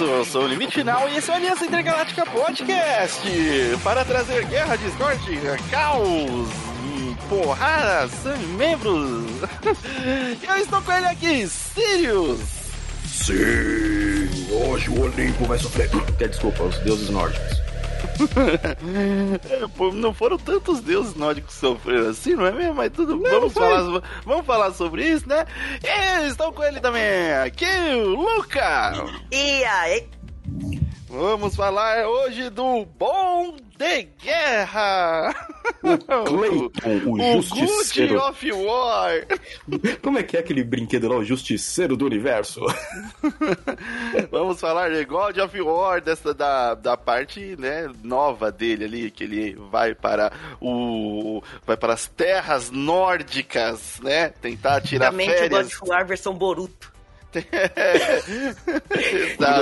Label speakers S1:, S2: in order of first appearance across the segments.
S1: isso, eu sou o Limite Final e esse é o Aliança Intergaláctica Podcast para trazer guerra, discórdia, caos, porradas, membros. eu estou com ele aqui, Sirius.
S2: Sim, hoje o Olimpo vai sofrer. Desculpa, os deuses nórdicos.
S1: não foram tantos deuses nórdicos que sofreram assim, não é mesmo? Mas tudo não, vamos, falar, vamos falar sobre isso, né? E estão com ele também aqui, o Luca!
S3: E aí?
S1: Vamos falar hoje do Bom de Guerra!
S2: O Clayton, o, o Justiceiro.
S1: Good of War!
S2: Como é que é aquele brinquedo lá, o Justiceiro do Universo?
S1: Vamos falar de God of War, dessa, da, da parte né, nova dele ali, que ele vai para o. vai para as terras nórdicas, né? Tentar tirar férias.
S3: o God of War versão Boruto.
S2: Exato.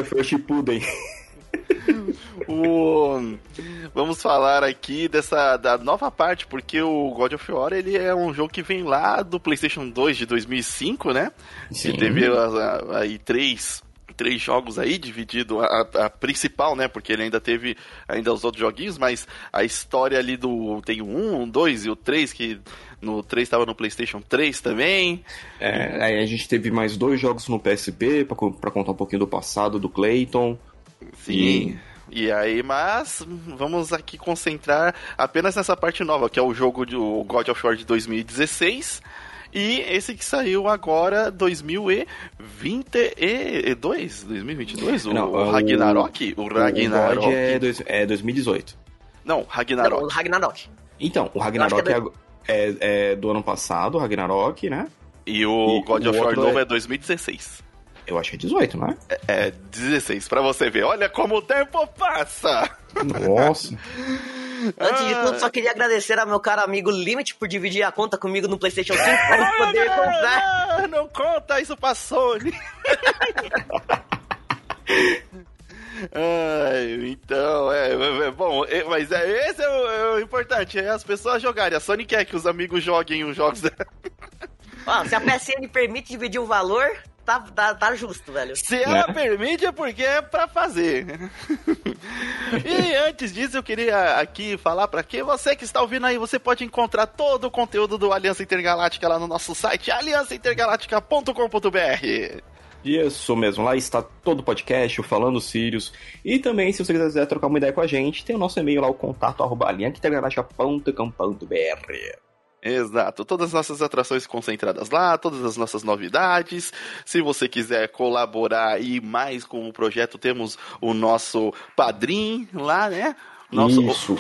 S2: God of Shippuden.
S1: o... Vamos falar aqui dessa da nova parte, porque o God of War ele é um jogo que vem lá do PlayStation 2 de 2005, né? Sim. E teve aí três três jogos aí, dividido a, a, principal, né? Porque ele ainda teve ainda os outros joguinhos, mas a história ali do. Tem o 1, o 2 e o 3, que no 3 estava no PlayStation 3 também.
S2: É, aí a gente teve mais dois jogos no PSP, para contar um pouquinho do passado do Clayton.
S1: Sim. E... e aí, mas vamos aqui concentrar apenas nessa parte nova, que é o jogo do God of War de 2016. E esse que saiu agora, 2022? 2022? O, Não, o Ragnarok?
S2: O, o Ragnarok. O é, dois, é 2018.
S1: Não, Ragnarok. Não,
S3: o Ragnarok.
S2: Então, o Ragnarok é, do... É, é, do ano passado, o Ragnarok, né?
S1: E o e God of War novo é... é 2016.
S2: Eu acho que é 18, não é?
S1: É, é 16, pra você ver. Olha como o tempo passa!
S2: Nossa!
S3: Antes de tudo, só queria agradecer ao meu caro amigo Limit por dividir a conta comigo no PlayStation 5 para poder comprar.
S1: Não, não conta isso pra Sony! Ai, então, é, é, é bom, é, mas é, esse é o, é o, importante, é as pessoas jogarem. A Sony quer que os amigos joguem os jogos dela.
S3: Se a PSN permite dividir o valor, tá, tá, tá justo, velho.
S1: Se ela é. permite é porque é pra fazer. e antes disso, eu queria aqui falar para que você que está ouvindo aí, você pode encontrar todo o conteúdo do Aliança Intergaláctica lá no nosso site, aliançaintergaláctica.com.br.
S2: Isso mesmo, lá está todo o podcast, o Falando Sirius. E também, se você quiser trocar uma ideia com a gente, tem o nosso e-mail lá, o contato arroba
S1: Exato, todas as nossas atrações concentradas lá, todas as nossas novidades. Se você quiser colaborar e mais com o projeto, temos o nosso padrinho lá, né? Nosso...
S2: Isso.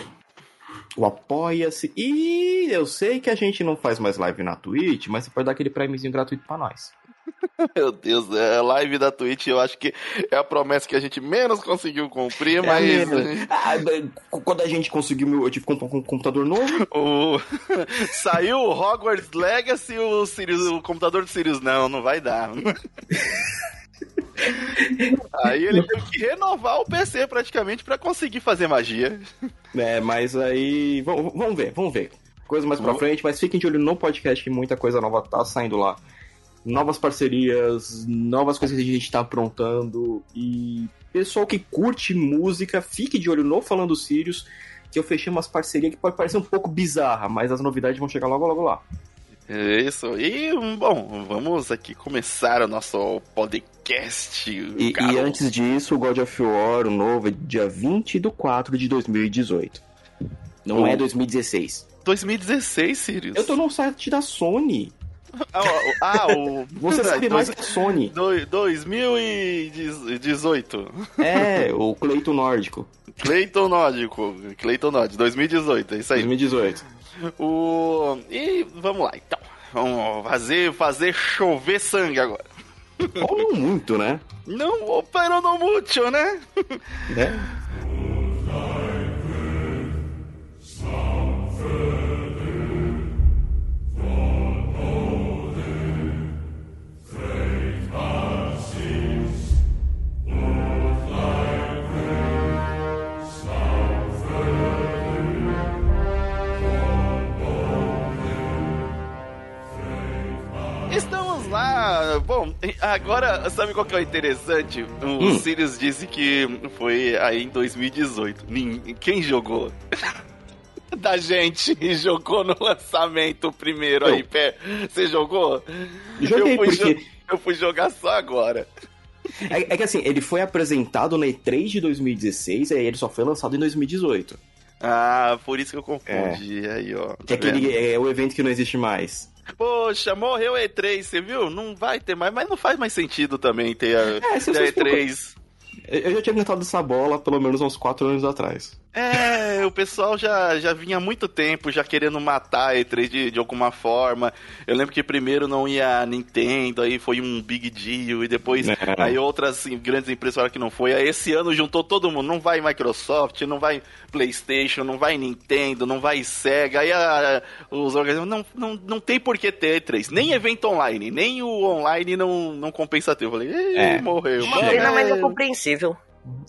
S2: O Apoia-se. E eu sei que a gente não faz mais live na Twitch, mas você pode dar aquele prêmiozinho gratuito para nós.
S1: Meu Deus, é, a live da Twitch eu acho que é a promessa que a gente menos conseguiu cumprir, é mas.
S2: Ah, quando a gente conseguiu, eu tive que comprar um computador novo.
S1: O... Saiu o Hogwarts Legacy e o, Sirius, o computador do Sirius. Não, não vai dar. aí ele teve que renovar o PC praticamente para conseguir fazer magia.
S2: É, mas aí. Vamos ver, vamos ver. Coisa mais pra frente, mas fiquem de olho no podcast que muita coisa nova tá saindo lá novas parcerias, novas coisas que a gente está aprontando. E pessoal que curte música, fique de olho no Falando Sirius, que eu fechei umas parcerias que pode parecer um pouco bizarra, mas as novidades vão chegar logo, logo lá.
S1: É isso. E, bom, vamos aqui começar o nosso podcast.
S2: E, e, antes disso, o God of War, o novo, é dia 20 de 4 de 2018. Não oh. é 2016.
S1: 2016, Sirius.
S2: Eu tô no site da Sony.
S1: Ah, ah, o.
S2: Você sabe mais que a Sony.
S1: 2018.
S2: É, o Cleiton Nórdico.
S1: Cleiton Nórdico. Cleiton Nórdico, 2018, é isso aí.
S2: 2018.
S1: O... E vamos lá, então. Vamos fazer, fazer chover sangue agora.
S2: Ou não muito, né?
S1: Não, pero não muito, né?
S2: Né?
S1: Estamos lá. Bom, agora, sabe qual que é o interessante? O hum. Sirius disse que foi aí em 2018. Quem jogou? da gente jogou no lançamento primeiro eu. aí, pé. Você jogou?
S2: Joguei, eu fui, porque... jo...
S1: eu fui jogar só agora.
S2: É, é, que assim, ele foi apresentado na E3 de 2016 e ele só foi lançado em 2018.
S1: Ah, por isso que eu confundi é. aí, ó. Tá
S2: que é, aquele, é o evento que não existe mais.
S1: Poxa, morreu E3, você viu? Não vai ter mais, mas não faz mais sentido também ter a, é, ter a E3.
S2: Eu já tinha cantado essa bola pelo menos uns 4 anos atrás.
S1: É, o pessoal já, já vinha há muito tempo já querendo matar a E3 de, de alguma forma. Eu lembro que primeiro não ia a Nintendo, aí foi um big deal, e depois é. aí outras assim, grandes empresas falaram que não foi. Aí esse ano juntou todo mundo, não vai Microsoft, não vai Playstation, não vai Nintendo, não vai Sega. Aí a, os organismos, não, não, não tem por que ter E3, nem evento online, nem o online não, não compensa ter. Eu falei, é. morreu.
S3: Uma pena, mas é compreensível.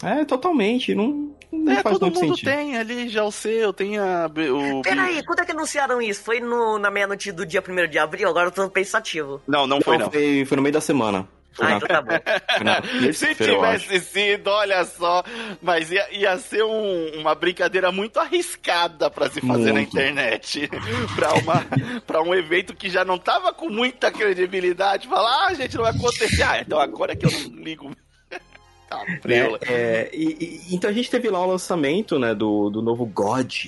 S2: É, totalmente, não não é,
S1: todo
S2: mundo
S1: sentido. tem ali já o seu, tem a. O...
S3: Peraí, quando é que anunciaram isso? Foi no, na meia-noite do dia 1 de abril? Agora eu tô pensativo.
S1: Não, não foi, não.
S2: Foi, foi no meio da semana.
S3: Ah, então tá bom.
S1: Se tivesse sido, olha só, mas ia, ia ser um, uma brincadeira muito arriscada para se fazer muito. na internet. para uma para um evento que já não tava com muita credibilidade. Falar, ah, gente, não vai acontecer. Ah, então agora que eu não ligo
S2: Tá, né? é, e, e, então a gente teve lá o lançamento né, do, do novo God.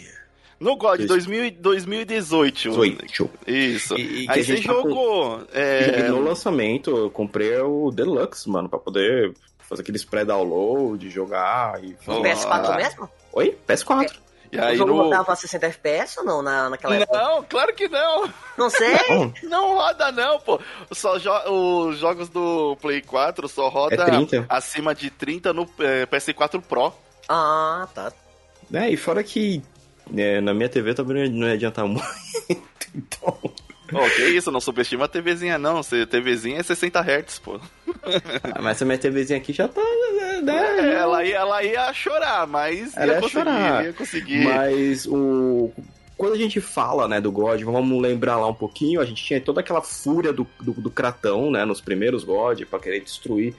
S1: No God, 2000, 2018.
S2: 18.
S1: Isso. E, e Aí você jogou. Com... É...
S2: No lançamento, eu comprei o Deluxe, mano, pra poder fazer aqueles pré-download, jogar e.
S3: O PS4 mesmo?
S2: Oi? PS4.
S3: E aí o jogo no... rodava 60 FPS ou não na, naquela época?
S1: Não, claro que não.
S3: Não sei?
S1: não roda não, pô. Só jo os jogos do Play 4 só roda é acima de 30 no é, PS4 Pro.
S3: Ah, tá.
S2: É, e fora que é, na minha TV também não ia adiantar muito. então...
S1: Oh, que isso, não subestima a TVzinha não. TVzinha é 60 Hz, pô.
S2: Ah, mas a minha TVzinha aqui já tá.
S1: Né, é, ela, ia, ela ia chorar, mas
S2: ela
S1: ia,
S2: ia conseguir, chorar.
S1: ia conseguir.
S2: Mas o. Quando a gente fala, né, do God, vamos lembrar lá um pouquinho, a gente tinha toda aquela fúria do, do, do Cratão, né, nos primeiros God, para querer destruir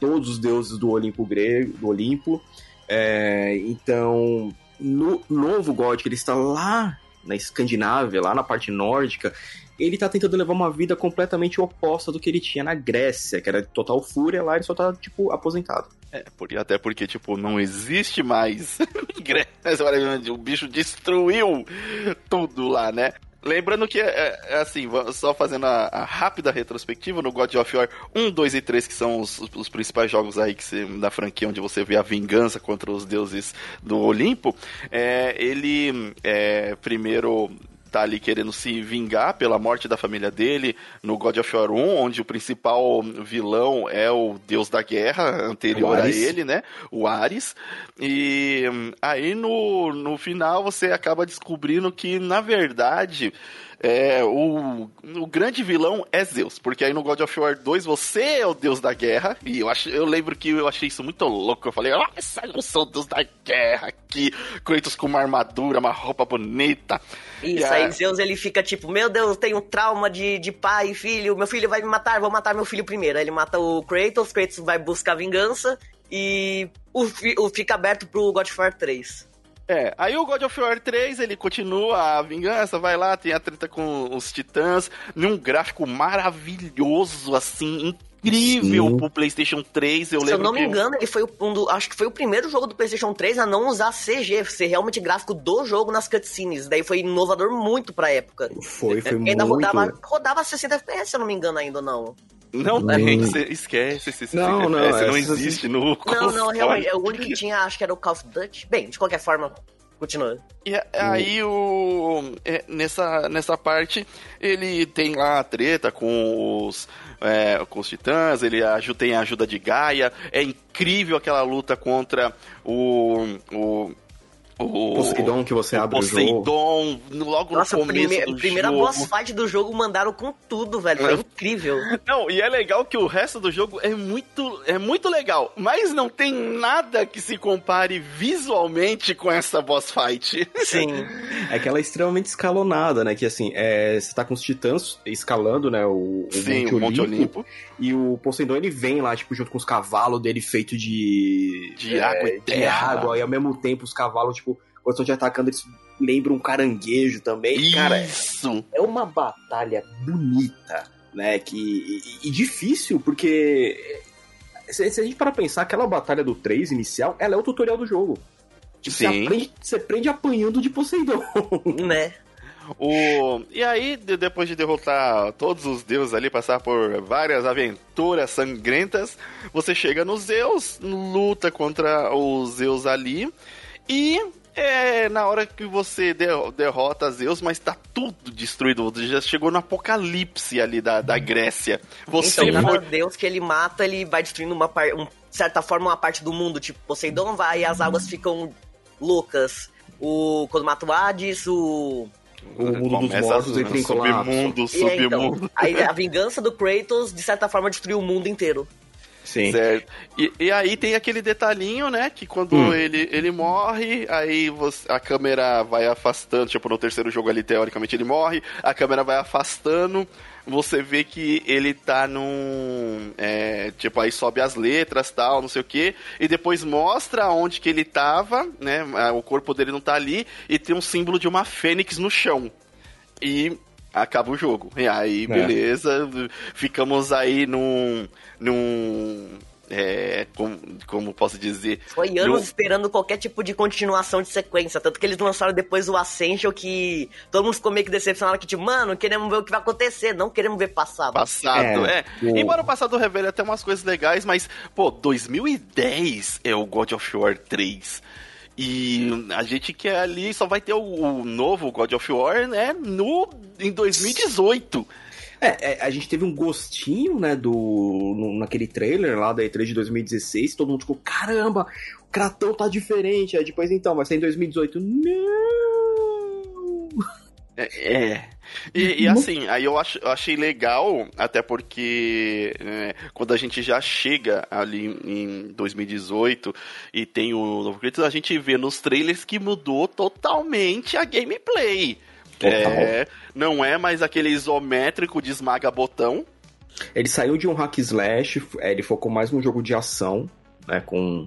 S2: todos os deuses do Olimpo grego, do Olimpo. É, então, no novo God, que ele está lá na Escandinávia, lá na parte nórdica, ele tá tentando levar uma vida completamente oposta do que ele tinha na Grécia, que era total fúria, lá ele só tá, tipo, aposentado.
S1: É, até porque, tipo, não existe mais Grécia, o bicho destruiu tudo lá, né? Lembrando que, é, é, assim, só fazendo a, a, rápida retrospectiva, no God of War 1, 2 e 3, que são os, os principais jogos aí que da franquia, onde você vê a vingança contra os deuses do Olimpo, é, ele é, primeiro tá ali querendo se vingar pela morte da família dele no God of War 1, onde o principal vilão é o deus da guerra anterior a ele, né? O Ares. E aí no, no final você acaba descobrindo que, na verdade, é, o, o grande vilão é Zeus, porque aí no God of War 2 você é o deus da guerra, e eu, acho, eu lembro que eu achei isso muito louco, eu falei, nossa, eu sou o deus da guerra aqui, Kratos com uma armadura, uma roupa bonita.
S3: Isso, aí Zeus ele fica tipo, meu Deus, tenho trauma de, de pai e filho, meu filho vai me matar, vou matar meu filho primeiro. Aí ele mata o Kratos, Kratos vai buscar vingança, e o, o fica aberto pro God of War 3.
S1: É, aí o God of War 3, ele continua a vingança, vai lá, tem a treta com os titãs, num gráfico maravilhoso, assim, incrível Sim. pro PlayStation 3. Eu
S3: Se
S1: lembro
S3: eu não me engano, ele foi um do, acho que foi o primeiro jogo do PlayStation 3 a não usar CG, ser realmente gráfico do jogo nas cutscenes. Daí foi inovador muito pra época.
S2: Foi, foi muito.
S3: Ainda rodava, rodava 60 FPS, se eu não me engano, ainda não.
S1: Não tem, hum. esquece esse
S2: não, não,
S1: FPS, não existe no
S3: Não, não, realmente, o único que tinha, acho que era o Call of Duty. Bem, de qualquer forma, continua.
S1: E aí o é, nessa nessa parte ele tem lá a treta com os é, com os titãs, ele tem a ajuda de Gaia. É incrível aquela luta contra o, o
S2: o Poseidon que você abre
S1: Poseidon, o jogo. logo Nossa, no começo prime, do
S3: primeira
S1: jogo.
S3: boss fight do jogo mandaram com tudo, velho. Foi é. incrível.
S1: Não, e é legal que o resto do jogo é muito, é muito legal, mas não tem nada que se compare visualmente com essa boss fight.
S3: Sim.
S2: é que ela é extremamente escalonada, né? Que assim, é, você tá com os titãs escalando, né? O,
S1: o Sim, Monte, o Monte Olimpo, Olimpo.
S2: E o Poseidon ele vem lá, tipo, junto com os cavalos dele feito de.
S1: De é, água e terra. De água,
S2: e ao mesmo tempo os cavalos, tipo, estão te atacando, eles lembram um caranguejo também.
S1: Isso!
S2: Cara, é uma batalha bonita, né? Que, e, e difícil, porque. Se, se, a gente para pensar, aquela batalha do 3 inicial, ela é o tutorial do jogo. Tipo, Sim. Você, aprende, você aprende apanhando de Poseidon.
S3: Né?
S1: O... E aí, depois de derrotar todos os deuses ali, passar por várias aventuras sangrentas, você chega nos Zeus, luta contra os Zeus ali, e é na hora que você derrota Zeus, mas tá tudo destruído. Você já chegou no apocalipse ali da, da Grécia. Você
S3: então, cada foi... Deus que ele mata, ele vai destruindo uma parte, um, de certa forma, uma parte do mundo. Tipo, Poseidon vai e as águas ficam loucas. O, quando mata o Hades, o
S2: o mundo dos mortos entra em
S1: submundo, submundo.
S3: Então, aí a vingança do Kratos, de certa forma, destruiu o mundo inteiro.
S1: Sim. Certo. E, e, aí tem aquele detalhinho, né? Que quando hum. ele, ele morre, aí você, a câmera vai afastando. Tipo, no terceiro jogo ali, teoricamente, ele morre. A câmera vai afastando. Você vê que ele tá num. É, tipo, aí sobe as letras tal, não sei o que. E depois mostra onde que ele tava, né? O corpo dele não tá ali. E tem um símbolo de uma fênix no chão. E acaba o jogo. E aí, é. beleza, ficamos aí num. num. É, como, como posso dizer?
S3: Foi anos esperando qualquer tipo de continuação de sequência. Tanto que eles lançaram depois o Ascension, que todo mundo ficou meio que decepcionado, que tipo, mano, queremos ver o que vai acontecer, não queremos ver passado.
S1: Passado, é. é. Embora o passado revele até umas coisas legais, mas, pô, 2010 é o God of War 3. E a gente quer ali só vai ter o, o, novo God of War, né, no, em 2018.
S2: É, é, a gente teve um gostinho, né, do no, naquele trailer lá da E3 de 2016, todo mundo ficou, caramba, o Kratão tá diferente. Aí depois, então, vai ser em 2018. Não!
S1: É, é. E, e, assim, aí eu, ach, eu, achei legal, até porque é, quando a gente já chega ali em 2018 e tem o novo Kratos, a gente vê nos trailers que mudou totalmente a gameplay. É, não é mais aquele isométrico de esmaga botão.
S2: Ele saiu de um hack slash, é, ele focou mais num jogo de ação, né, com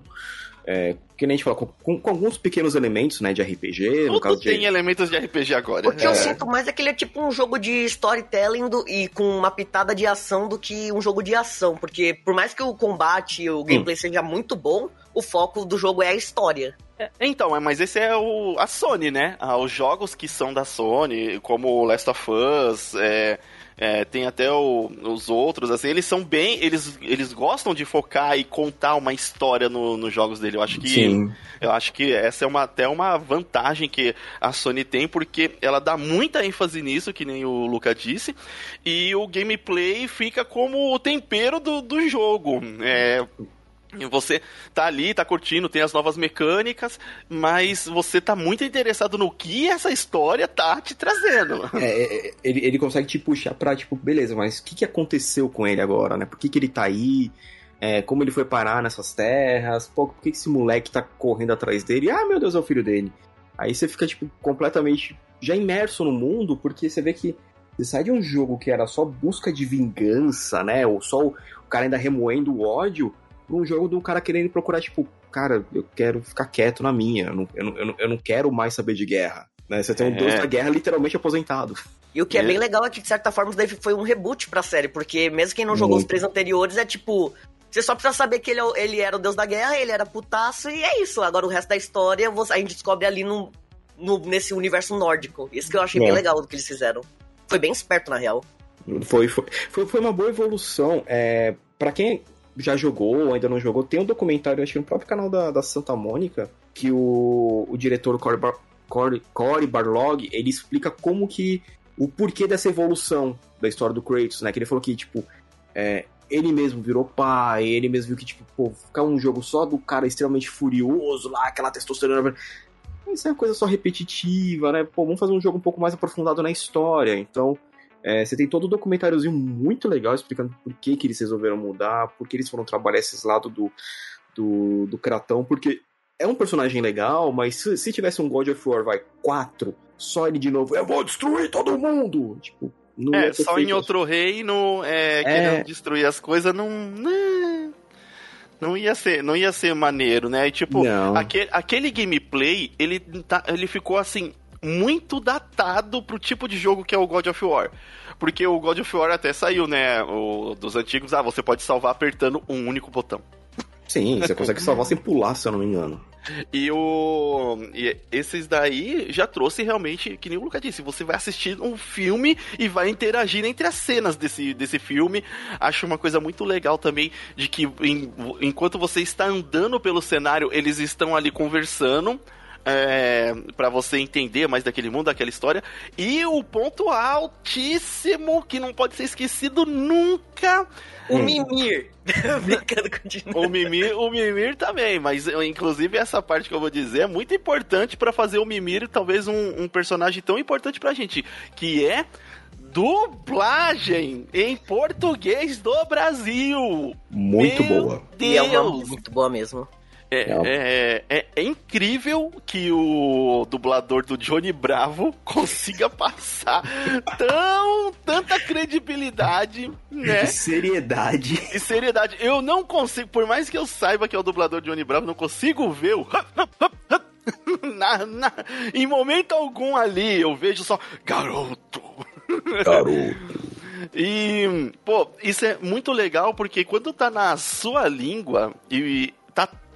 S2: é, que nem a gente fala, com, com, alguns pequenos elementos, né, de RPG.
S1: Tudo no caso tem de... elementos de RPG agora.
S3: O que é. eu sinto mais é que ele é tipo um jogo de storytelling do, e com uma pitada de ação do que um jogo de ação. Porque por mais que o combate e o gameplay hum. seja muito bom, o foco do jogo é a história.
S1: É, então, é, mas esse é o, a Sony, né? Ah, os jogos que são da Sony, como Last of Us, é, é, tem até o, os outros, assim, eles são bem. Eles, eles gostam de focar e contar uma história no, nos jogos dele. Eu acho que. Sim. Eu acho que essa é uma, até uma vantagem que a Sony tem, porque ela dá muita ênfase nisso, que nem o Luca disse, e o gameplay fica como o tempero do, do jogo. É, você tá ali, tá curtindo, tem as novas mecânicas, mas você tá muito interessado no que essa história tá te trazendo.
S2: É, é, é, ele, ele consegue te puxar pra, tipo, beleza, mas o que, que aconteceu com ele agora, né? Por que, que ele tá aí? É, como ele foi parar nessas terras? Pô, por que, que esse moleque tá correndo atrás dele? Ah, meu Deus, é o filho dele. Aí você fica, tipo, completamente já imerso no mundo, porque você vê que você sai de um jogo que era só busca de vingança, né? Ou só o, o cara ainda remoendo o ódio pra um jogo do cara querendo procurar, tipo, cara, eu quero ficar quieto na minha, eu não, eu não, eu não quero mais saber de guerra. Né? Você tem um é. deus da guerra literalmente aposentado.
S3: E o que é. é, bem legal é que, de certa forma, isso daí foi um reboot pra série, porque mesmo quem não jogou Muito. os três anteriores, é tipo. Você só precisa saber que ele, é ele era o deus da guerra, ele era putaço, e é isso. Agora o resto da história a gente descobre ali no, no, nesse universo nórdico. Isso que eu achei é. bem legal do que eles fizeram. Foi bem esperto, na real.
S2: Foi, foi, foi, foi uma boa evolução. É, para quem já jogou ou ainda não jogou, tem um documentário, acho que no próprio canal da, da Santa Mônica, que o, o diretor Cory, Bar, Barlog, ele explica como que o porquê dessa evolução da história do Kratos, né? Que ele falou que, tipo, é, ele mesmo virou pai, ele mesmo viu que, tipo, pô, ficar um jogo só do cara extremamente furioso lá, aquela testosterona. isso é uma coisa só repetitiva, né? Pô, vamos fazer um jogo um pouco mais aprofundado na história. Então, é, você tem todo um documentáriozinho muito legal explicando por que, que eles resolveram mudar, por que eles foram trabalhar esses lados do, do, do Kratão, porque é um personagem legal, mas se, se tivesse um God of War, vai, 4, só ele de novo, eu vou destruir todo mundo! Tipo,
S1: não é, só feito. em outro reino, é, é... querendo destruir as coisas, não... Né, não ia ser, não ia ser maneiro, né? E, tipo, aquele, aquele gameplay, ele, tá, ele ficou assim, muito datado pro tipo de jogo que é o God of War. Porque o God of War até saiu, né? O, dos antigos, ah, você pode salvar apertando um único botão.
S2: Sim, você consegue salvar sem pular, se eu não me engano.
S1: E o. E esses daí já trouxe realmente, que nem o Lucas disse, você vai assistir um filme e vai interagir entre as cenas desse, desse filme. Acho uma coisa muito legal também de que em, enquanto você está andando pelo cenário, eles estão ali conversando é, para você entender mais daquele mundo, daquela história. E o ponto altíssimo que não pode ser esquecido nunca.
S3: O hum. Mimir.
S1: o Mimir, o Mimir também, mas inclusive essa parte que eu vou dizer é muito importante para fazer o Mimir talvez um, um personagem tão importante pra gente, que é dublagem em português do Brasil.
S2: Muito Meu boa.
S3: Deus. E é uma muito boa mesmo.
S1: É, é, é, é, incrível que o dublador do Johnny Bravo consiga passar tão tanta credibilidade, né?
S2: E seriedade.
S1: E seriedade. Eu não consigo, por mais que eu saiba que é o dublador de Johnny Bravo, não consigo ver o na, na, em momento algum ali eu vejo só garoto.
S2: Garoto.
S1: E, pô, isso é muito legal porque quando tá na sua língua e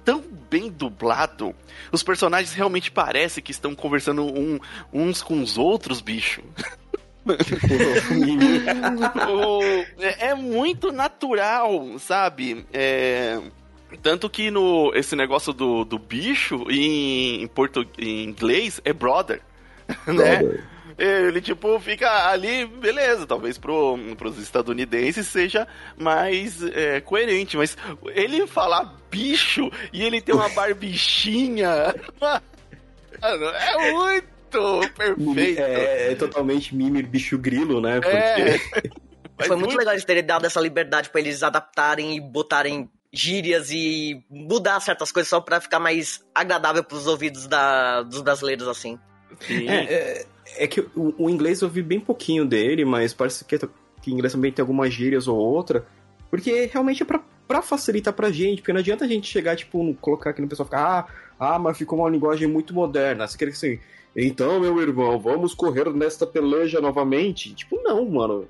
S1: tão bem dublado. Os personagens realmente parecem que estão conversando um, uns com os outros, bicho. é, é muito natural, sabe? É, tanto que no esse negócio do, do bicho em, em, portu, em inglês é brother, né? brother. né? Ele, tipo, fica ali, beleza, talvez pro, pros estadunidenses seja mais é, coerente, mas ele falar bicho e ele ter uma barbichinha. Mano, é muito perfeito.
S2: É, é totalmente Mimir bicho grilo, né?
S3: É. Porque... É. Foi muito, muito legal eles terem dado essa liberdade para eles adaptarem e botarem gírias e mudar certas coisas só para ficar mais agradável pros ouvidos da, dos brasileiros, assim.
S2: Sim. É, é, é que o, o, inglês eu vi bem pouquinho dele, mas parece que, que o inglês também tem algumas gírias ou outra. Porque realmente é pra, pra facilitar pra gente, porque não adianta a gente chegar, tipo, colocar aqui no pessoal ficar, ah, ah, mas ficou uma linguagem muito moderna. Você quer que assim, então, meu irmão, vamos correr nesta peleja novamente? Tipo, não, mano.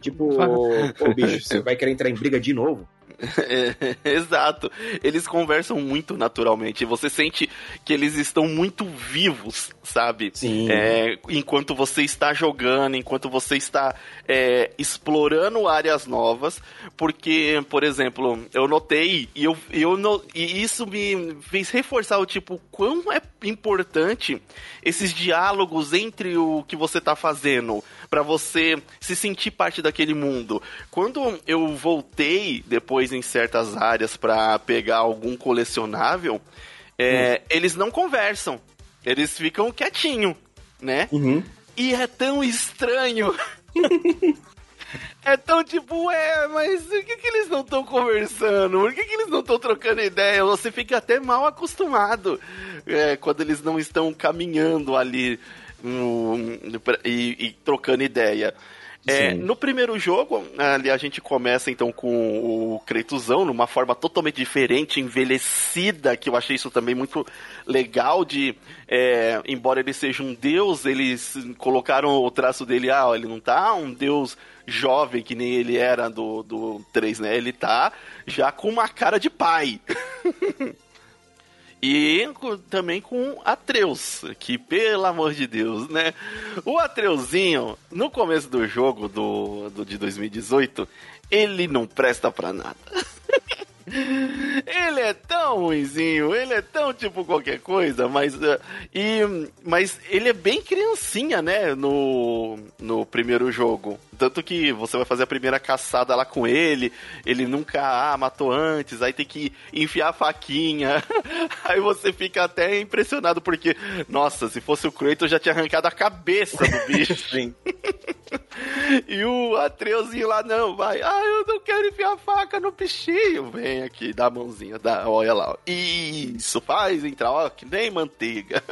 S2: Tipo, ô bicho, você vai querer entrar em briga de novo?
S1: É, exato. Eles conversam muito naturalmente. Você sente que eles estão muito vivos, sabe?
S2: Sim.
S1: É, enquanto você está jogando, enquanto você está é, explorando áreas novas. Porque, por exemplo, eu notei e, eu, eu no, e isso me fez reforçar o tipo quão é importante esses diálogos entre o que você está fazendo para você se sentir parte daquele mundo. Quando eu voltei depois em certas áreas para pegar algum colecionável, é, hum. eles não conversam. Eles ficam quietinho, né?
S2: Uhum.
S1: E é tão estranho. É tão tipo, é, mas por que, que eles não estão conversando? Por que, que eles não estão trocando ideia? Você fica até mal acostumado é, quando eles não estão caminhando ali um, e, e, trocando ideia. É, no primeiro jogo, ali a gente começa então com o Kretuzão, numa forma totalmente diferente, envelhecida, que eu achei isso também muito legal de, é, embora ele seja um deus, eles colocaram o traço dele, ah, ele não tá um deus jovem que nem ele era do, do 3, né? Ele tá já com uma cara de pai. E também com Atreus, que pelo amor de Deus, né? O Atreuzinho, no começo do jogo do, do de 2018, ele não presta pra nada. ele é tão ruizinho, ele é tão tipo qualquer coisa, mas, uh, e, mas ele é bem criancinha, né, no, no primeiro jogo. Tanto que você vai fazer a primeira caçada lá com ele, ele nunca ah, matou antes, aí tem que enfiar a faquinha. aí você fica até impressionado, porque, nossa, se fosse o Kratos já tinha arrancado a cabeça do bicho. Sim. e o Atreuzinho lá, não, vai, ah, eu não quero enfiar a faca no bichinho. Vem aqui, dá a mãozinha, dá, olha lá. Ó. Isso, faz entrar, ó, que nem manteiga.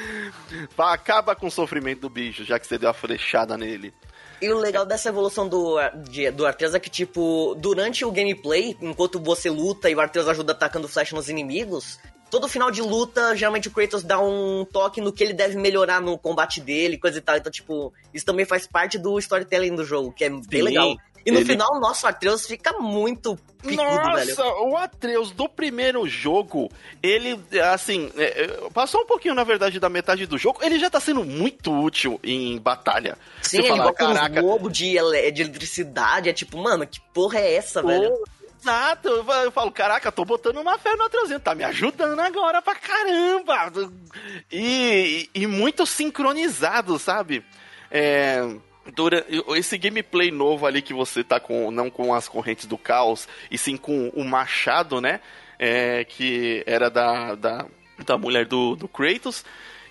S1: Acaba com o sofrimento do bicho, já que você deu a flechada nele.
S3: E o legal dessa evolução do, de, do Arteus é que, tipo, durante o gameplay, enquanto você luta e o Arteus ajuda atacando flecha nos inimigos, todo final de luta, geralmente o Kratos dá um toque no que ele deve melhorar no combate dele, coisa e tal. Então, tipo, isso também faz parte do storytelling do jogo, que é bem Sim. legal. E no ele... final, o nosso Atreus fica muito picudo, Nossa, velho.
S1: o Atreus do primeiro jogo, ele, assim, é, é, passou um pouquinho, na verdade, da metade do jogo, ele já tá sendo muito útil em batalha.
S3: Sim, Você ele fala, caraca... um globo de, de eletricidade, é tipo, mano, que porra é essa, Pô, velho?
S1: Exato, eu falo, caraca, tô botando uma fé no Atreuzinho, tá me ajudando agora pra caramba. E, e muito sincronizado, sabe? É, Esse gameplay novo ali que você tá com, não com as correntes do caos, e sim com o machado, né? É, que era da, da, da mulher do, do Kratos.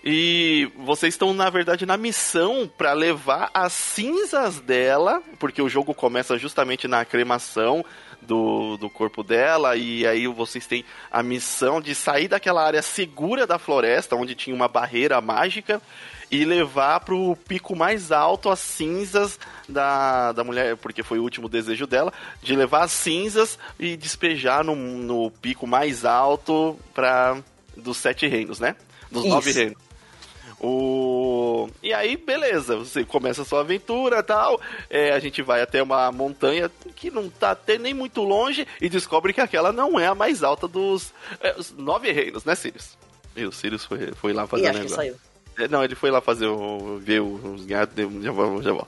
S1: E vocês estão, na verdade, na missão para levar as cinzas dela, porque o jogo começa justamente na cremação do, do corpo dela, e aí vocês têm a missão de sair daquela área segura da floresta, onde tinha uma barreira mágica, e levar pro pico mais alto as cinzas da, da mulher, porque foi o último desejo dela, de levar as cinzas e despejar no, no pico mais alto para dos sete reinos, né? Dos Isso. nove reinos. O... E aí, beleza, você começa a sua aventura tal. É, a gente vai até uma montanha que não tá até nem muito longe e descobre que aquela não é a mais alta dos é, nove reinos, né, Sirius? E o Sirius foi, foi lá fazer o negócio. Saiu. É, não, ele foi lá fazer o, ver os gatos, já vou, já vou.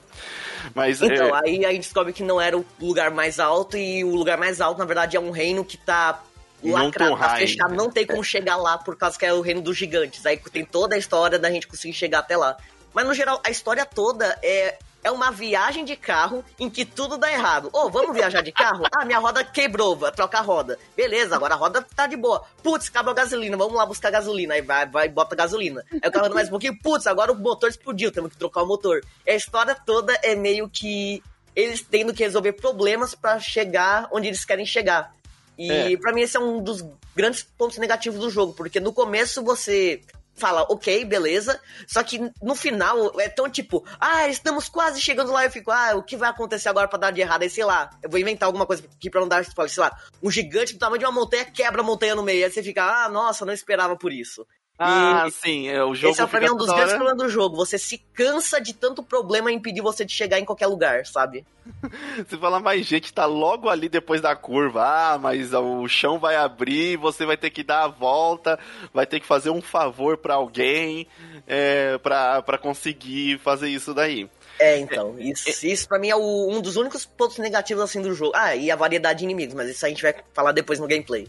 S1: Mas,
S3: então, é... aí a gente descobre que não era o lugar mais alto e o lugar mais alto, na verdade, é um reino que tá lacrado, tá fechado, não tem como chegar lá por causa que é o reino dos gigantes. Aí tem toda a história da gente conseguir chegar até lá. Mas no geral, a história toda é é uma viagem de carro em que tudo dá errado. Ô, oh, vamos viajar de carro? Ah, minha roda quebrou, vai trocar a roda. Beleza, agora a roda tá de boa. Putz, acabou a gasolina, vamos lá buscar gasolina. Aí vai, vai bota gasolina. Aí o carro anda mais um pouquinho, putz, agora o motor explodiu, temos que trocar o motor. E a história toda é meio que eles tendo que resolver problemas para chegar onde eles querem chegar. E é. para mim esse é um dos grandes pontos negativos do jogo, porque no começo você fala, ok, beleza. Só que no final é tão tipo, ah, estamos quase chegando lá. Eu fico, ah, o que vai acontecer agora pra dar de errado? Aí sei lá, eu vou inventar alguma coisa aqui pra não dar, tipo, sei lá, um gigante do tamanho de uma montanha quebra a montanha no meio. Aí você fica, ah, nossa, não esperava por isso.
S1: Ah, e sim, é, o jogo.
S3: Esse é pra mim um dos grandes problemas do jogo. Você se cansa de tanto problema impedir você de chegar em qualquer lugar, sabe?
S1: você fala, mas gente, tá logo ali depois da curva. Ah, mas o chão vai abrir, você vai ter que dar a volta, vai ter que fazer um favor para alguém é, pra, pra conseguir fazer isso daí.
S3: É, então, isso, é, isso pra mim é o, um dos únicos pontos negativos assim do jogo. Ah, e a variedade de inimigos, mas isso a gente vai falar depois no gameplay.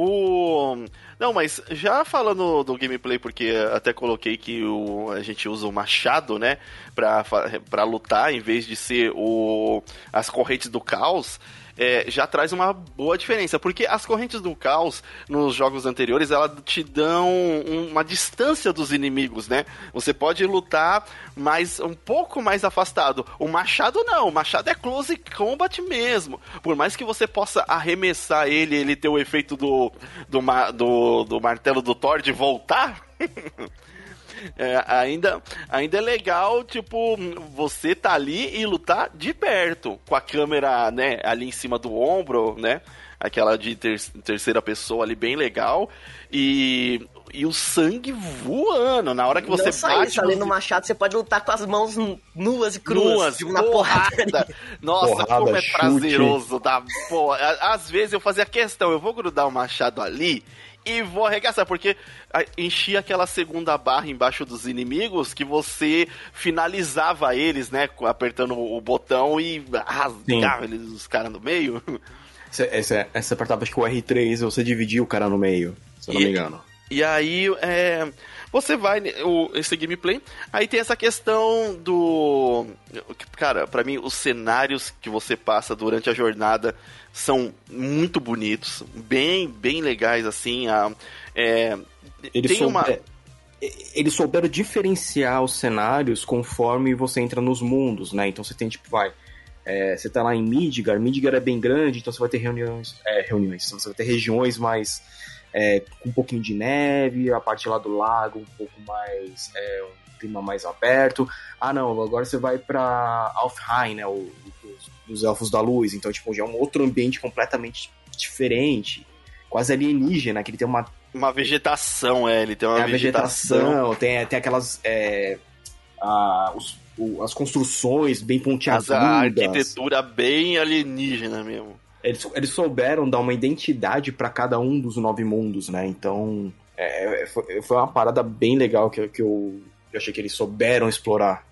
S1: O. Não, mas já falando do gameplay, porque até coloquei que o, a gente usa o machado, né? Pra, pra lutar, em vez de ser o, as correntes do caos é, já traz uma boa diferença, porque as correntes do caos nos jogos anteriores elas te dão uma distância dos inimigos, né? Você pode lutar mais um pouco mais afastado. O machado não, o machado é close combat mesmo. Por mais que você possa arremessar ele, ele ter o efeito do do, do, do martelo do Thor de voltar. é, ainda, ainda é legal, tipo, você tá ali e lutar de perto, com a câmera, né, ali em cima do ombro, né? Aquela de ter, terceira pessoa ali, bem legal. E e o sangue voando. Na hora que você
S3: Não bate. Isso, ali no machado você pode lutar com as mãos nuas e cruas. Nuas, tipo, na porrada.
S1: Nossa, porrada, como é chute. prazeroso. Tá? Pô, às vezes eu fazia questão, eu vou grudar o machado ali e vou arregaçar, porque enchia aquela segunda barra embaixo dos inimigos que você finalizava eles, né? Apertando o botão e rasgava eles, os caras no meio.
S2: Você, você, você apertava acho que o R3 e você dividia o cara no meio, se eu não
S1: E-
S2: me engano.
S1: E aí, é, você vai, o, esse gameplay, aí tem essa questão do... Cara, pra mim, os cenários que você passa durante a jornada são muito bonitos, bem, bem legais, assim, a, é,
S2: Eles,
S1: tem uma...
S2: souber- eles souberam diferenciar os cenários conforme você entra nos mundos, né? Então você tem, tipo, vai. é, você tá lá em Midgar, Midgar é bem grande, então você vai ter reuniões. É, reuniões. Você vai ter regiões mais. é, com um pouquinho de neve, a parte lá do lago um pouco mais. É, um clima mais aberto. Ah, não, agora você vai pra Alfheim, né? O, os, os Elfos da Luz. Então, tipo, já é um outro ambiente completamente diferente. Quase alienígena, que ele tem uma
S1: Uma vegetação, é, ele tem uma
S2: a
S1: vegetação.
S2: vegetação, tem, tem aquelas. é, a- os- o- as construções bem pontiagudas.
S1: a arquitetura bem alienígena mesmo.
S2: Eles, eles souberam dar uma identidade para cada um dos nove mundos, né? Então, é, é, foi, foi uma parada bem legal que, que eu, eu achei que eles souberam explorar.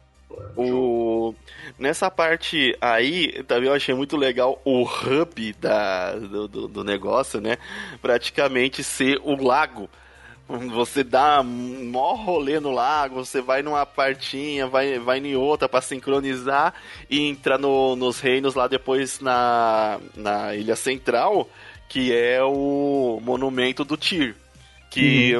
S1: O... Nessa parte aí, também eu achei muito legal o hub da, do, do, do negócio, né? Praticamente ser o lago. Você dá um maior rolê no lago, você vai numa partinha, vai, vai em outra pra sincronizar e entra no, nos reinos lá depois na, na Ilha Central, que é o monumento do Tyr. Que,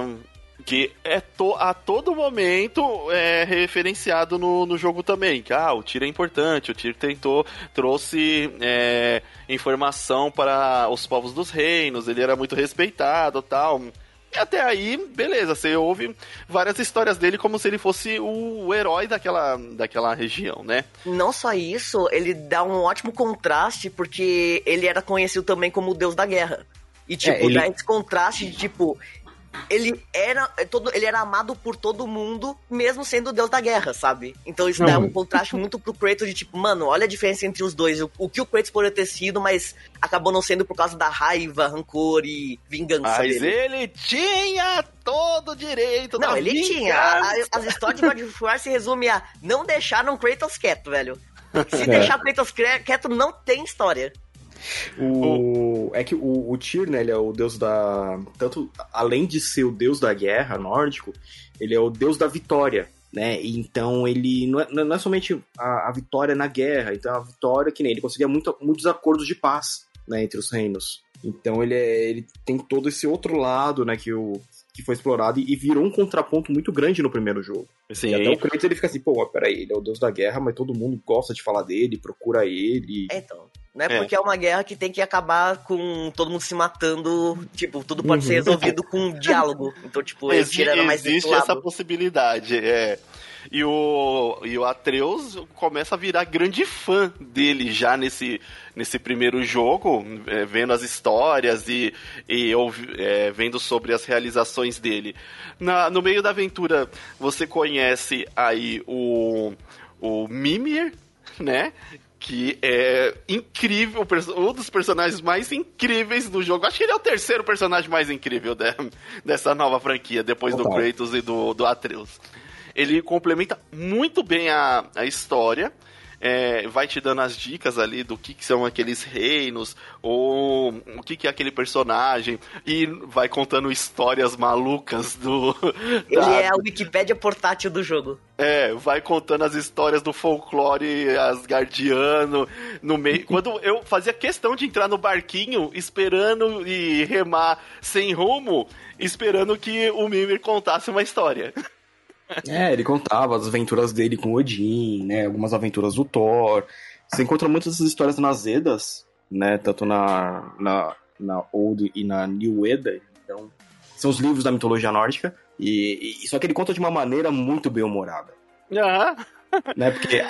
S1: que é to, a todo momento é referenciado no, no jogo também. Que ah, o Tyr é importante, o Tyr tentou, trouxe é, informação para os povos dos reinos, ele era muito respeitado tal. E até aí, beleza, você ouve várias histórias dele como se ele fosse o herói daquela, daquela região, né?
S3: Não só isso, ele dá um ótimo contraste, porque ele era conhecido também como o deus da guerra. E, tipo,
S2: É, ele-
S3: dá esse contraste de, tipo, ele era, é todo, ele era amado por todo mundo, mesmo sendo o deus da guerra, sabe? Então isso dá
S2: Não.
S3: um contraste muito pro Kratos de, tipo, mano, olha a diferença entre os dois. O, o que o Kratos poderia ter sido, mas acabou não sendo por causa da raiva, rancor e vingança
S1: Mas
S3: dele.
S1: ele tinha todo o direito
S3: Não,
S1: da
S3: ele
S1: vingança.
S3: tinha. A- As histórias de God of War se resume a não deixaram o Kratos quieto, velho. Se
S2: É.
S3: deixar o Kratos quieto, não tem história.
S2: O, é que o, o Tyr, né, ele é o deus da. Tanto, além de ser o deus da guerra nórdico, ele é o deus da vitória, né? Então ele não é, não é somente a, a vitória na guerra, então a vitória que nem ele conseguia muito, muitos acordos de paz, né, entre os reinos. Então ele, é, ele tem todo esse outro lado, né, que, o, que foi explorado e, e virou um contraponto muito grande no primeiro jogo.
S1: Sim.
S2: E até o Kratos ele fica assim, pô, peraí, ele é o deus da guerra, mas todo mundo gosta de falar dele, procura ele.
S3: É, Então, não é, porque é uma guerra que tem que acabar com todo mundo se matando. Tipo, tudo pode
S2: Uhum.
S3: ser resolvido com um diálogo. Então, tipo, ele
S1: Exi-
S3: tira mais
S1: existe essa possibilidade, é. E o, e o Atreus começa a virar grande fã dele já nesse, nesse primeiro jogo, é, vendo as histórias e, e é, vendo sobre as realizações dele. Na, no meio da aventura, você conhece aí o, o Mimir, né? Que é incrível, um dos personagens mais incríveis do jogo. Acho que ele é o terceiro personagem mais incrível de- dessa nova franquia, depois do. Kratos e do, do Atreus. Ele complementa muito bem a, a história, é, vai te dando as dicas ali do que, que são aqueles reinos, ou o que, que é aquele personagem, e vai contando histórias malucas do.
S3: Ele
S1: da-
S3: é a Wikipédia portátil do jogo.
S1: é, vai contando as histórias do folclore asgardiano no meio. Quando eu fazia questão de entrar no barquinho, esperando e remar sem rumo, esperando que o Mimir contasse uma história.
S2: É, ele contava as aventuras dele com Odin, né? Algumas aventuras do Thor. Você encontra muitas dessas histórias nas Edas, né? Tanto na, na, na Old e na New Eda. Então, são os livros da mitologia nórdica. E, e- só que ele conta de uma maneira muito bem humorada,
S1: Ah,
S2: né? Porque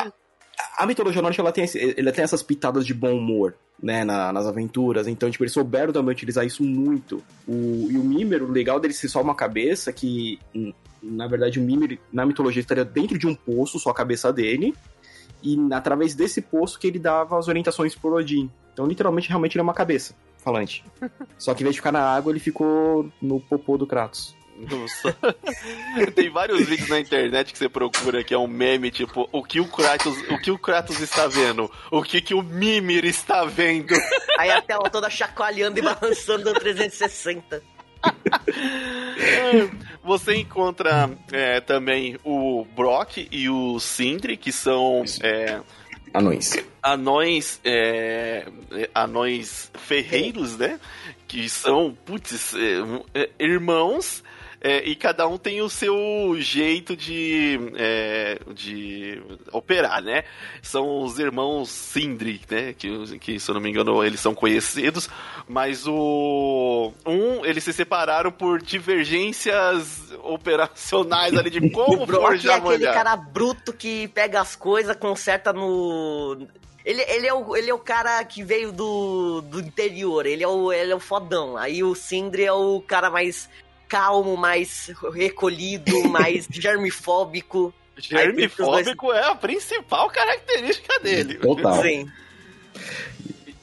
S2: a, mitologia nórdica ela tem, esse- ela tem essas pitadas de bom humor, né? na- nas aventuras. Então, tipo, eles souberam também utilizar isso muito. O, e o Mimir, o legal dele ser só uma cabeça que hum, na verdade, o Mimir, na mitologia, estaria dentro de um poço, só a cabeça dele, e através desse poço que ele dava as orientações pro Odin. Então, literalmente, realmente, ele é uma cabeça falante. Só que, em vez de ficar na água, ele ficou no popô do Kratos.
S1: Tem vários vídeos na internet que você procura que é um meme, tipo, o que o Kratos, o que o Kratos está vendo? O que, que o Mimir está vendo?
S3: Aí a tela toda chacoalhando e balançando 360.
S1: Você encontra é, também o Brock e o Sindri, que são é,
S2: Anões.
S1: anões, é, anões ferreiros, né? Que são, putz, é, é, irmãos. É, e cada um tem o seu jeito de, é, de operar, né? São os irmãos Sindri, né? Que, que, se eu não me engano, eles são conhecidos. Mas o... Um, eles se separaram por divergências operacionais ali de como
S3: O Brock é
S1: forjar
S3: aquele
S1: mulher.
S3: cara bruto que pega as coisas, conserta no. Ele, ele, é o, ele é o cara que veio do, do interior, ele é, o, ele é o fodão. Aí o Sindri é o cara mais calmo, mais recolhido, mais germifóbico. Os dois-
S1: Germifóbico é a principal característica dele.
S2: Total.
S3: Sim.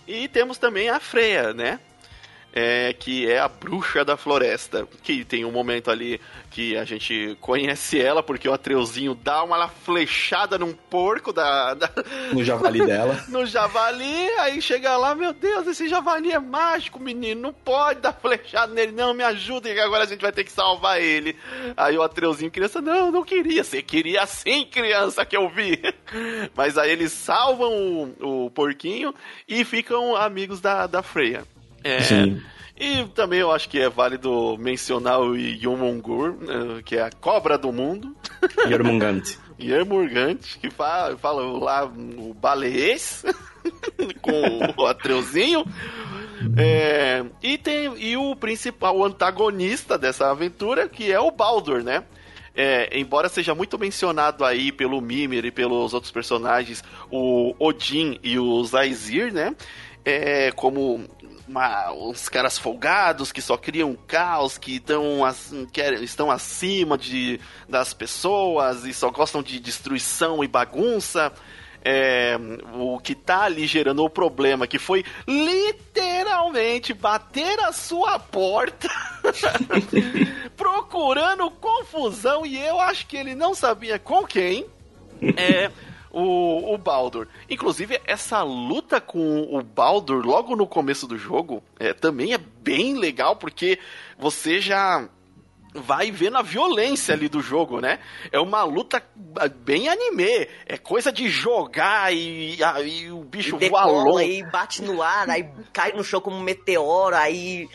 S1: E temos também a Freya, né? É, que é a bruxa da floresta. Que tem um momento ali que a gente conhece ela, porque o Atreuzinho dá uma flechada num porco da, da-
S2: No javali dela.
S1: no javali, aí chega lá, meu Deus, esse javali é mágico, menino, não pode dar flechada nele, não, me ajuda, que agora a gente vai ter que salvar ele. Aí o Atreuzinho, criança, não, não queria, você queria sim, criança, que eu vi. Mas aí eles salvam o, o porquinho e ficam amigos da, da Freya. É,
S2: Sim.
S1: e também eu acho que é válido mencionar o Yomongur, eh, que é a cobra do mundo.
S2: Yermungand.
S1: Yermurgante, que fala, fala lá o baleês com o Atreuzinho. É, e tem e o principal, o antagonista dessa aventura, que é o Baldur, né? É, embora seja muito mencionado aí pelo Mimir e pelos outros personagens, o Odin e o Zaizir, né? É, como uma, uns caras folgados que só criam caos, que, tão, assim, querem, estão acima de, das pessoas e só gostam de destruição e bagunça. É, o que tá ali gerando o problema, que foi literalmente bater a sua porta procurando confusão e eu acho que ele não sabia com quem. É o, o Baldur. Inclusive, essa luta com o Baldur logo no começo do jogo é, também é bem legal, porque você já vai vendo a violência ali do jogo, né? É uma luta bem anime. É coisa de jogar e, e o bicho voa
S3: Decola,
S1: longe.
S3: aí bate no ar, aí cai no chão como um meteoro, aí.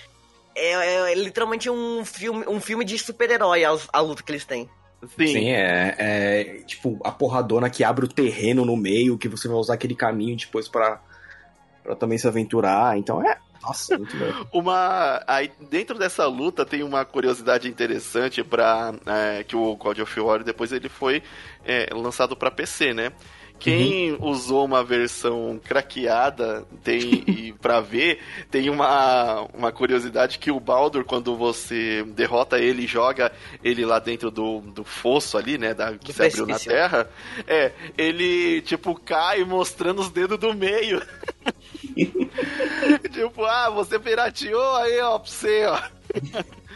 S3: É, é- é literalmente um filme, um filme de super-herói a, a luta que eles têm.
S1: Sim.
S2: Sim, é, é tipo a porradona que abre o terreno no meio, que você vai usar aquele caminho depois pra, pra também se aventurar. Então é. Nossa, muito bom.
S1: Uma. Aí, dentro dessa luta tem uma curiosidade interessante para que o God of War depois ele foi é, lançado para PC, né? Quem usou uma versão craqueada tem e para ver tem uma, uma curiosidade que o Baldur quando você derrota ele e joga ele lá dentro do, do fosso ali, né, da, que
S3: Do
S1: se abriu na terra, é, ele tipo cai mostrando os dedos do meio. tipo, ah, você pirateou aí, ó, pra você, ó.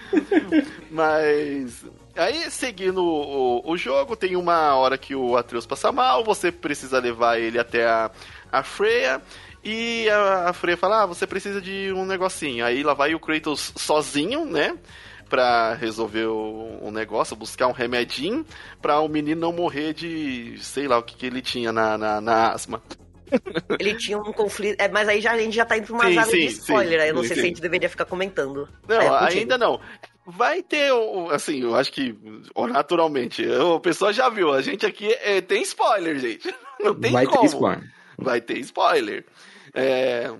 S1: Mas. Aí, seguindo o, o jogo, tem uma hora que o Atreus passa mal, você precisa levar ele até a, a Freya. E a, a Freya fala: Ah, você precisa de um negocinho. Aí lá vai o Kratos sozinho, né? Pra resolver o, o negócio, buscar um remedinho pra o menino não morrer de sei lá o que, que ele tinha na, na, na asma.
S3: Ele tinha um conflito. É, mas aí já, a gente já tá indo pra uma
S1: Sim,
S3: área
S1: sim,
S3: de spoiler,
S1: sim,
S3: aí eu não sei se a gente deveria ficar comentando.
S1: Não,
S3: É,
S1: ainda não. Vai ter, assim, eu acho que, naturalmente, o pessoal já viu, a gente aqui é, tem spoiler, gente. Não tem
S2: vai
S1: como.
S2: ter spoiler.
S1: Vai ter spoiler. É,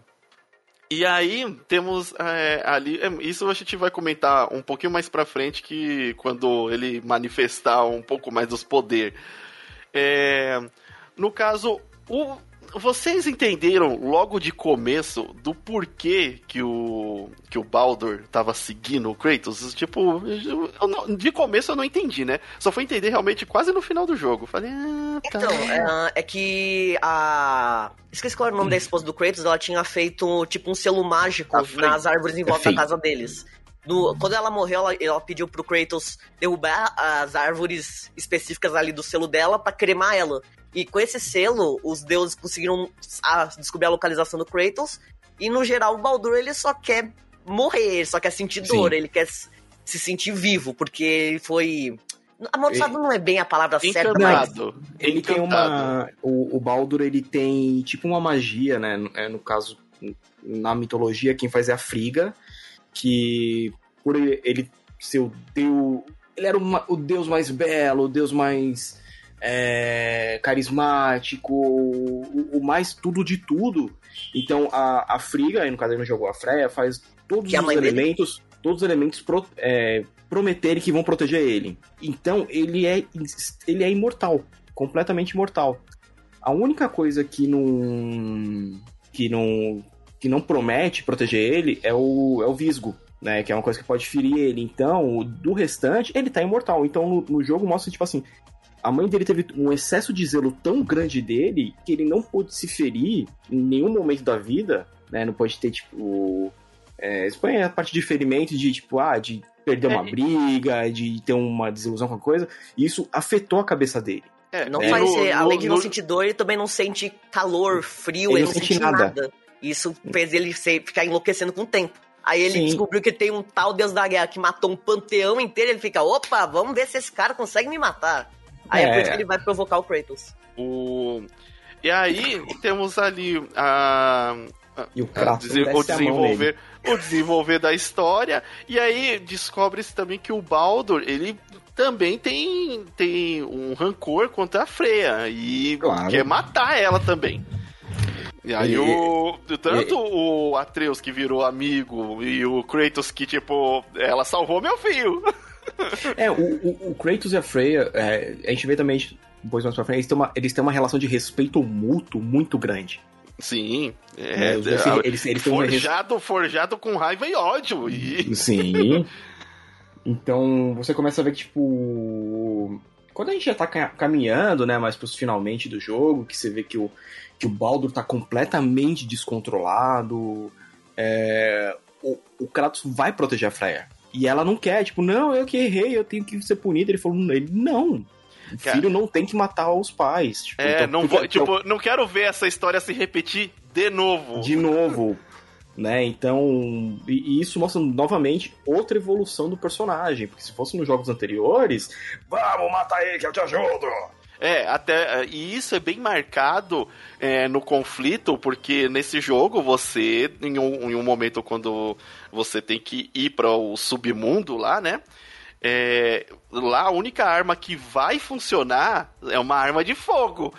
S1: E aí, temos é, ali, é, isso a gente vai comentar um pouquinho mais pra frente, que quando ele manifestar um pouco mais dos poderes. É, no caso, o- vocês entenderam logo de começo do porquê que o, que o Baldur tava seguindo o Kratos? Tipo, não- de começo eu não entendi, né? Só fui entender realmente quase no final do jogo. Falei, ah, tá.
S3: Então, é, é que a. Esqueci qual era o nome da esposa do Kratos, ela tinha feito tipo um selo mágico
S1: Frey.
S3: nas árvores em volta
S2: Fey.
S3: da casa deles. No, quando ela morreu, ela, ela, pediu pro Kratos derrubar as árvores específicas ali do selo dela para cremar ela. E com esse selo, os deuses conseguiram a, descobrir a localização do Kratos. E no geral, o Baldur ele só quer morrer, ele só quer sentir dor, Sim. ele quer se sentir vivo, porque ele foi. Amaldiçoado ele... não é bem a palavra certa, mas.
S2: Ele Encantado. tem uma. O, o Baldur ele tem tipo uma magia, né? No, é, no caso, na mitologia, quem faz é a Friga, que por ele, ser o deus. Ele era uma, o deus mais belo, o deus mais é, carismático, o, o, mais tudo de tudo. Então a, a Friga, no caso ele não jogou a Freya, faz todos que os elementos, dele? todos os elementos pro, é, prometerem que vão proteger ele. Então ele é, ele é imortal, completamente imortal. A única coisa que não que não que não promete proteger ele é o, é o Visgo, né? Que é uma coisa que pode ferir ele. Então, do restante, ele tá imortal. Então, no, no jogo mostra, tipo assim, a mãe dele teve um excesso de zelo tão grande dele que ele não pôde se ferir em nenhum momento da vida, né? Não pode ter, tipo. É, a parte de ferimento, de tipo, ah, de perder uma é. briga, de ter uma desilusão com a coisa. E isso afetou a cabeça dele.
S3: É, não é. faz, no, além de não no... sentir dor, ele também não sente calor, frio, ele, ele não, sente nada. nada. Isso fez ele ser, ficar enlouquecendo com o tempo. Aí ele Sim. descobriu que tem um tal Deus da Guerra que matou um panteão inteiro. Ele fica, opa, vamos ver se esse cara consegue me matar. Aí é, é por isso que ele vai provocar o Kratos.
S1: O... E aí temos ali a.
S2: E o Kratos
S1: o desenvolver, o desenvolver da história. E aí descobre-se também que o Baldur, ele também tem, tem um rancor contra a Freya. E claro. quer matar ela também. E aí e, o. Tanto e, o Atreus que virou amigo e o Kratos que, tipo, ela salvou meu filho.
S2: É, o, o, o Kratos e a Freya, é, a gente vê também, depois mais pra frente, eles têm, uma, eles têm uma relação de respeito mútuo muito grande.
S1: Sim, é, é, é eles, eles forjado, forjado com raiva e ódio. E...
S2: Sim. Então você começa a ver que, tipo. Quando a gente já tá caminhando, né, mais pros finalmente do jogo, que você vê que o, que o Baldur tá completamente descontrolado, é, o, o Kratos vai proteger a Freya. E ela não quer, tipo, não, eu que errei, eu tenho que ser punido. Ele falou, ele, não. O filho não tem que matar os pais.
S1: Tipo, é, então, não vou, tipo, não quero ver essa história se repetir de novo.
S2: De novo. né? Então, e, e, isso mostra novamente outra evolução do personagem, porque se fosse nos jogos anteriores, vamos matar ele que eu te ajudo.
S1: É, até. E isso é bem marcado é, no conflito, porque nesse jogo você, em um, em um momento quando você tem que ir para o submundo lá, né? É, lá a única arma que vai funcionar é uma arma de fogo.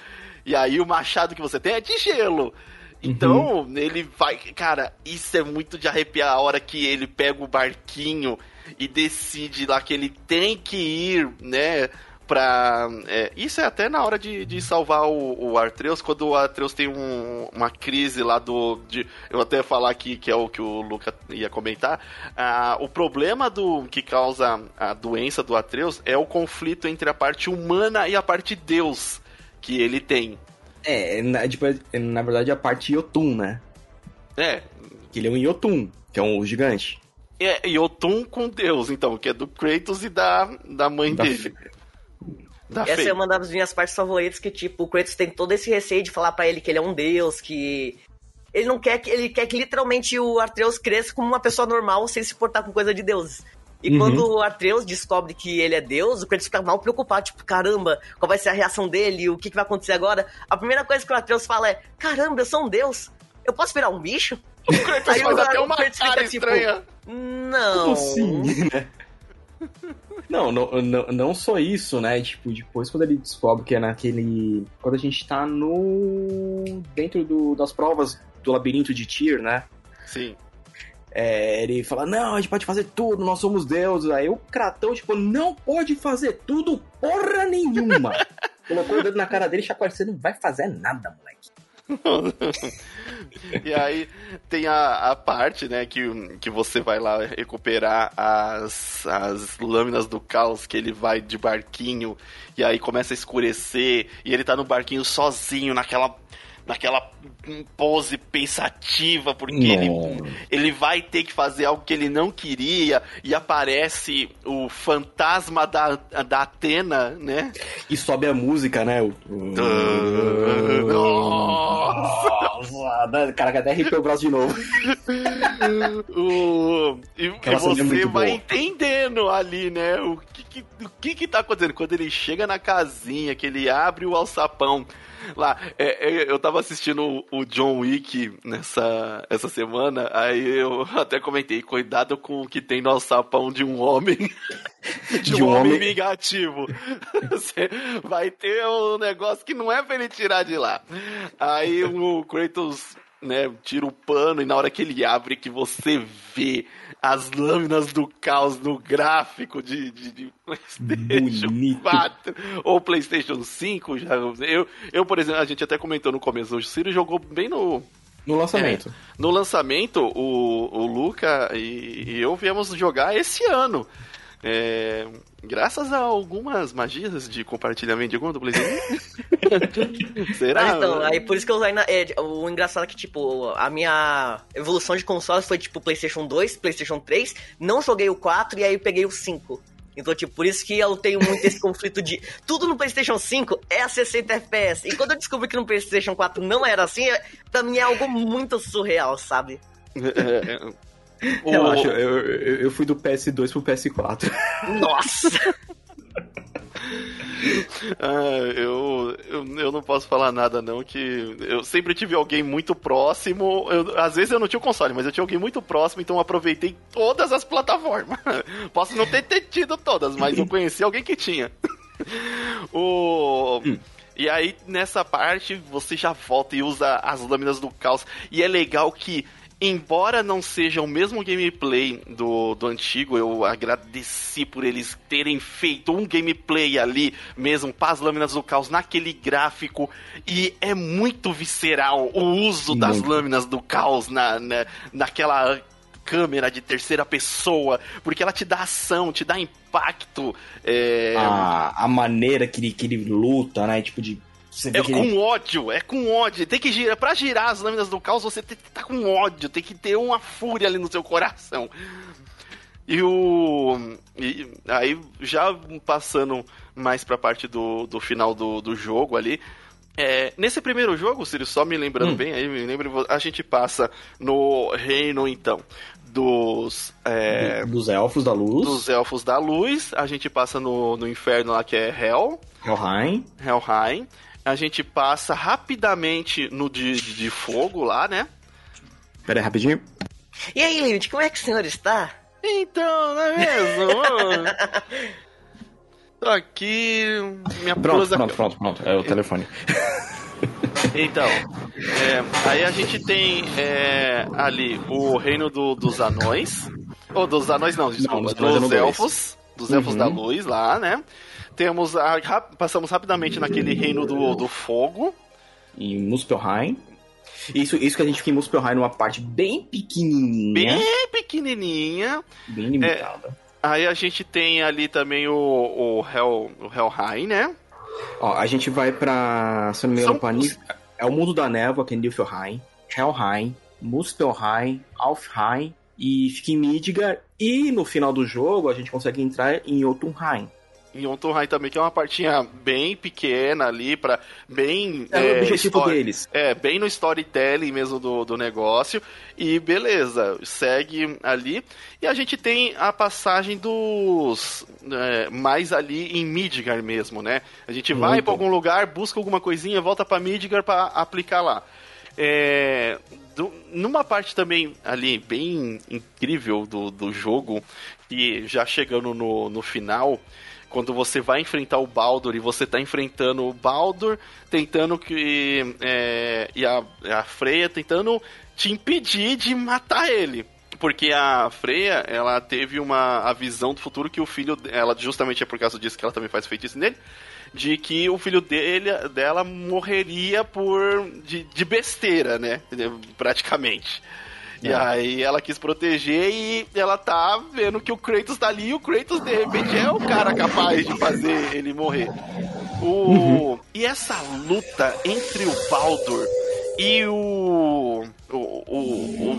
S1: E aí o machado que você tem é de gelo. Então, uhum. ele vai. Cara, isso é muito de arrepiar a hora que ele pega o barquinho e decide lá que ele tem que ir, né? Pra. É, isso é até na hora de, de salvar o, o Artreus, quando o Artreus tem um, uma crise lá do. De, eu até falar aqui que é o que o Luca ia comentar. Ah, o problema do que causa a doença do Atreus é o conflito entre a parte humana e a parte Deus que ele tem.
S2: É, na, tipo, na verdade a parte Yotun, né?
S1: É.
S2: Que ele é um Yotun, que é um gigante.
S1: É, Yotun com Deus, então, que é do Kratos e da, da mãe da dele.
S3: Tá Essa é uma das minhas partes favoritas, que tipo, o Kratos tem todo esse receio de falar para ele que ele é um deus, que ele não quer que ele quer que literalmente o Atreus cresça como uma pessoa normal sem se portar com coisa de deuses. E uhum. quando o Atreus descobre que ele é Deus, o Kratos fica mal preocupado, tipo, caramba, qual vai ser a reação dele? O que, que vai acontecer agora? A primeira coisa que o Atreus fala é: caramba, eu sou um Deus, eu posso virar um bicho?
S1: O Kratos Aí faz o, até uma cara fica, estranha. Tipo,
S3: não. Como
S2: assim, né? Não, não, não, não só isso, né? Tipo, depois quando ele descobre que é naquele. Quando a gente tá no. dentro do, das provas do labirinto de Tyr, né?
S1: Sim.
S2: É, ele fala, não, a gente pode fazer tudo, nós somos deuses. Aí o Kratão, tipo, não pode fazer tudo porra nenhuma. Colocou o dedo na cara dele e chacoalhou, você não vai fazer nada, moleque.
S1: e aí tem a, a, parte, né, que, que você vai lá recuperar as, as lâminas do caos, que ele vai de barquinho, e aí começa a escurecer, e ele tá no barquinho sozinho, naquela naquela pose pensativa, porque ele, ele vai ter que fazer algo que ele não queria, e aparece o fantasma da, da Atena, né?
S2: E sobe a música, né? O... Nossa! Caraca, até arrepiou o braço de novo.
S1: o... E, e você vai boa. entendendo ali, né? O que, que, o que que tá acontecendo? Quando ele chega na casinha, que ele abre o alçapão lá. É, é, eu tava assistindo o John Wick nessa essa semana, aí eu até comentei, cuidado com o que tem no alçapão de um homem. de, um, um homem, homem vingativo. Você vai ter um negócio que não é pra ele tirar de lá. Aí o Kratos né, tira o pano e na hora que ele abre que você vê as lâminas do caos no gráfico de, de, de PlayStation Bonito. 4 ou PlayStation 5. Já, eu, eu, por exemplo, a gente até comentou no começo, o Ciro jogou bem no.
S2: No lançamento. É,
S1: no lançamento, o, o Luca e, e eu viemos jogar esse ano. É, graças a algumas magias de compartilhamento de conta do PlayStation.
S3: Será? Mas então, aí por isso que eu usei na, é, o engraçado é que, tipo, a minha evolução de consoles foi tipo PlayStation 2, PlayStation 3, não joguei o 4 e aí peguei o 5. Então, tipo, por isso que eu tenho muito esse conflito de tudo no PlayStation 5 é a 60 FPS. E quando eu descobri que no PlayStation 4 não era assim, é, pra mim é algo muito surreal, sabe? É,
S2: é Relaxa, eu, eu, eu fui do PS2 pro PS4.
S3: Nossa!
S1: ah, eu, eu, eu não posso falar nada não, que eu sempre tive alguém muito próximo, eu, às vezes eu não tinha o console, mas eu tinha alguém muito próximo, então eu aproveitei todas as plataformas. Posso não ter, ter tido todas, mas eu conheci alguém que tinha. o... Hum. E aí, nessa parte, você já volta e usa as lâminas do caos. E é legal que embora não seja o mesmo gameplay do, do antigo, eu agradeci por eles terem feito um gameplay ali mesmo, para as lâminas do caos, naquele gráfico. E é muito visceral o uso das lâminas do caos na, na, naquela câmera de terceira pessoa, porque ela te dá ação, te dá impacto. É...
S2: A, a maneira que ele, que ele luta, né? Tipo, de
S1: é com ele... ódio, é com ódio. Tem que girar. Pra girar as lâminas do caos, você tem que estar tá com ódio, tem que ter uma fúria ali no seu coração. E o. E aí, já passando mais pra parte do, do final do, do jogo ali. É, nesse primeiro jogo, Sirius, só me lembrando hum. bem, aí me lembro, a gente passa no reino, então, dos. É,
S2: dos elfos da luz.
S1: Dos elfos da luz. A gente passa no, no inferno lá que é Hell.
S2: Helheim.
S1: Helheim a gente passa rapidamente no de, de fogo lá, né?
S2: Pera aí, rapidinho.
S3: E aí, Limite, como é que o senhor está?
S1: Então, não é mesmo? Tô aqui, minha
S2: pronto, blusa... Pronto, pronto, pronto, é o telefone.
S1: Então, é, aí a gente tem é, ali o reino do, dos anões, ou dos anões não, desculpa, não, dos elfos, dos elfos uhum. da luz lá, né? Temos a, passamos rapidamente naquele reino do, do fogo.
S2: Em Muspelheim. Isso, isso que a gente fica em Muspelheim numa parte bem pequenininha.
S1: Bem pequenininha.
S2: Bem limitada. É,
S1: aí a gente tem ali também o, o, Hell, o Hellheim, né?
S2: Ó, a gente vai pra... Se não me engano, pra, é o mundo da névoa, que é Niflheim, Helheim, Muspelheim, Alfheim e fica em Midgar. E no final do jogo a gente consegue entrar em Jotunheim
S1: em Jotunheim também, que é uma partinha bem pequena ali, para bem.
S2: É, é o objetivo story, deles.
S1: É, bem no storytelling mesmo do, do negócio. E beleza, segue ali. E a gente tem a passagem dos. É, mais ali em Midgar mesmo, né? A gente vai para algum lugar, busca alguma coisinha, volta para Midgar para aplicar lá. É, do, numa parte também ali bem incrível do, do jogo, e já chegando no, no final, quando você vai enfrentar o Baldur e você tá enfrentando o Baldur, tentando que. É, e a, a Freya tentando te impedir de matar ele. Porque a Freya, ela teve uma a visão do futuro que o filho ela justamente é por causa disso que ela também faz feitiço nele, de que o filho dele dela morreria por de, de besteira, né? Praticamente. E é. aí ela quis proteger e ela tá vendo que o Kratos tá ali e o Kratos de repente é o cara capaz de fazer ele morrer. O... Uhum. E essa luta entre o Baldur e o o, o,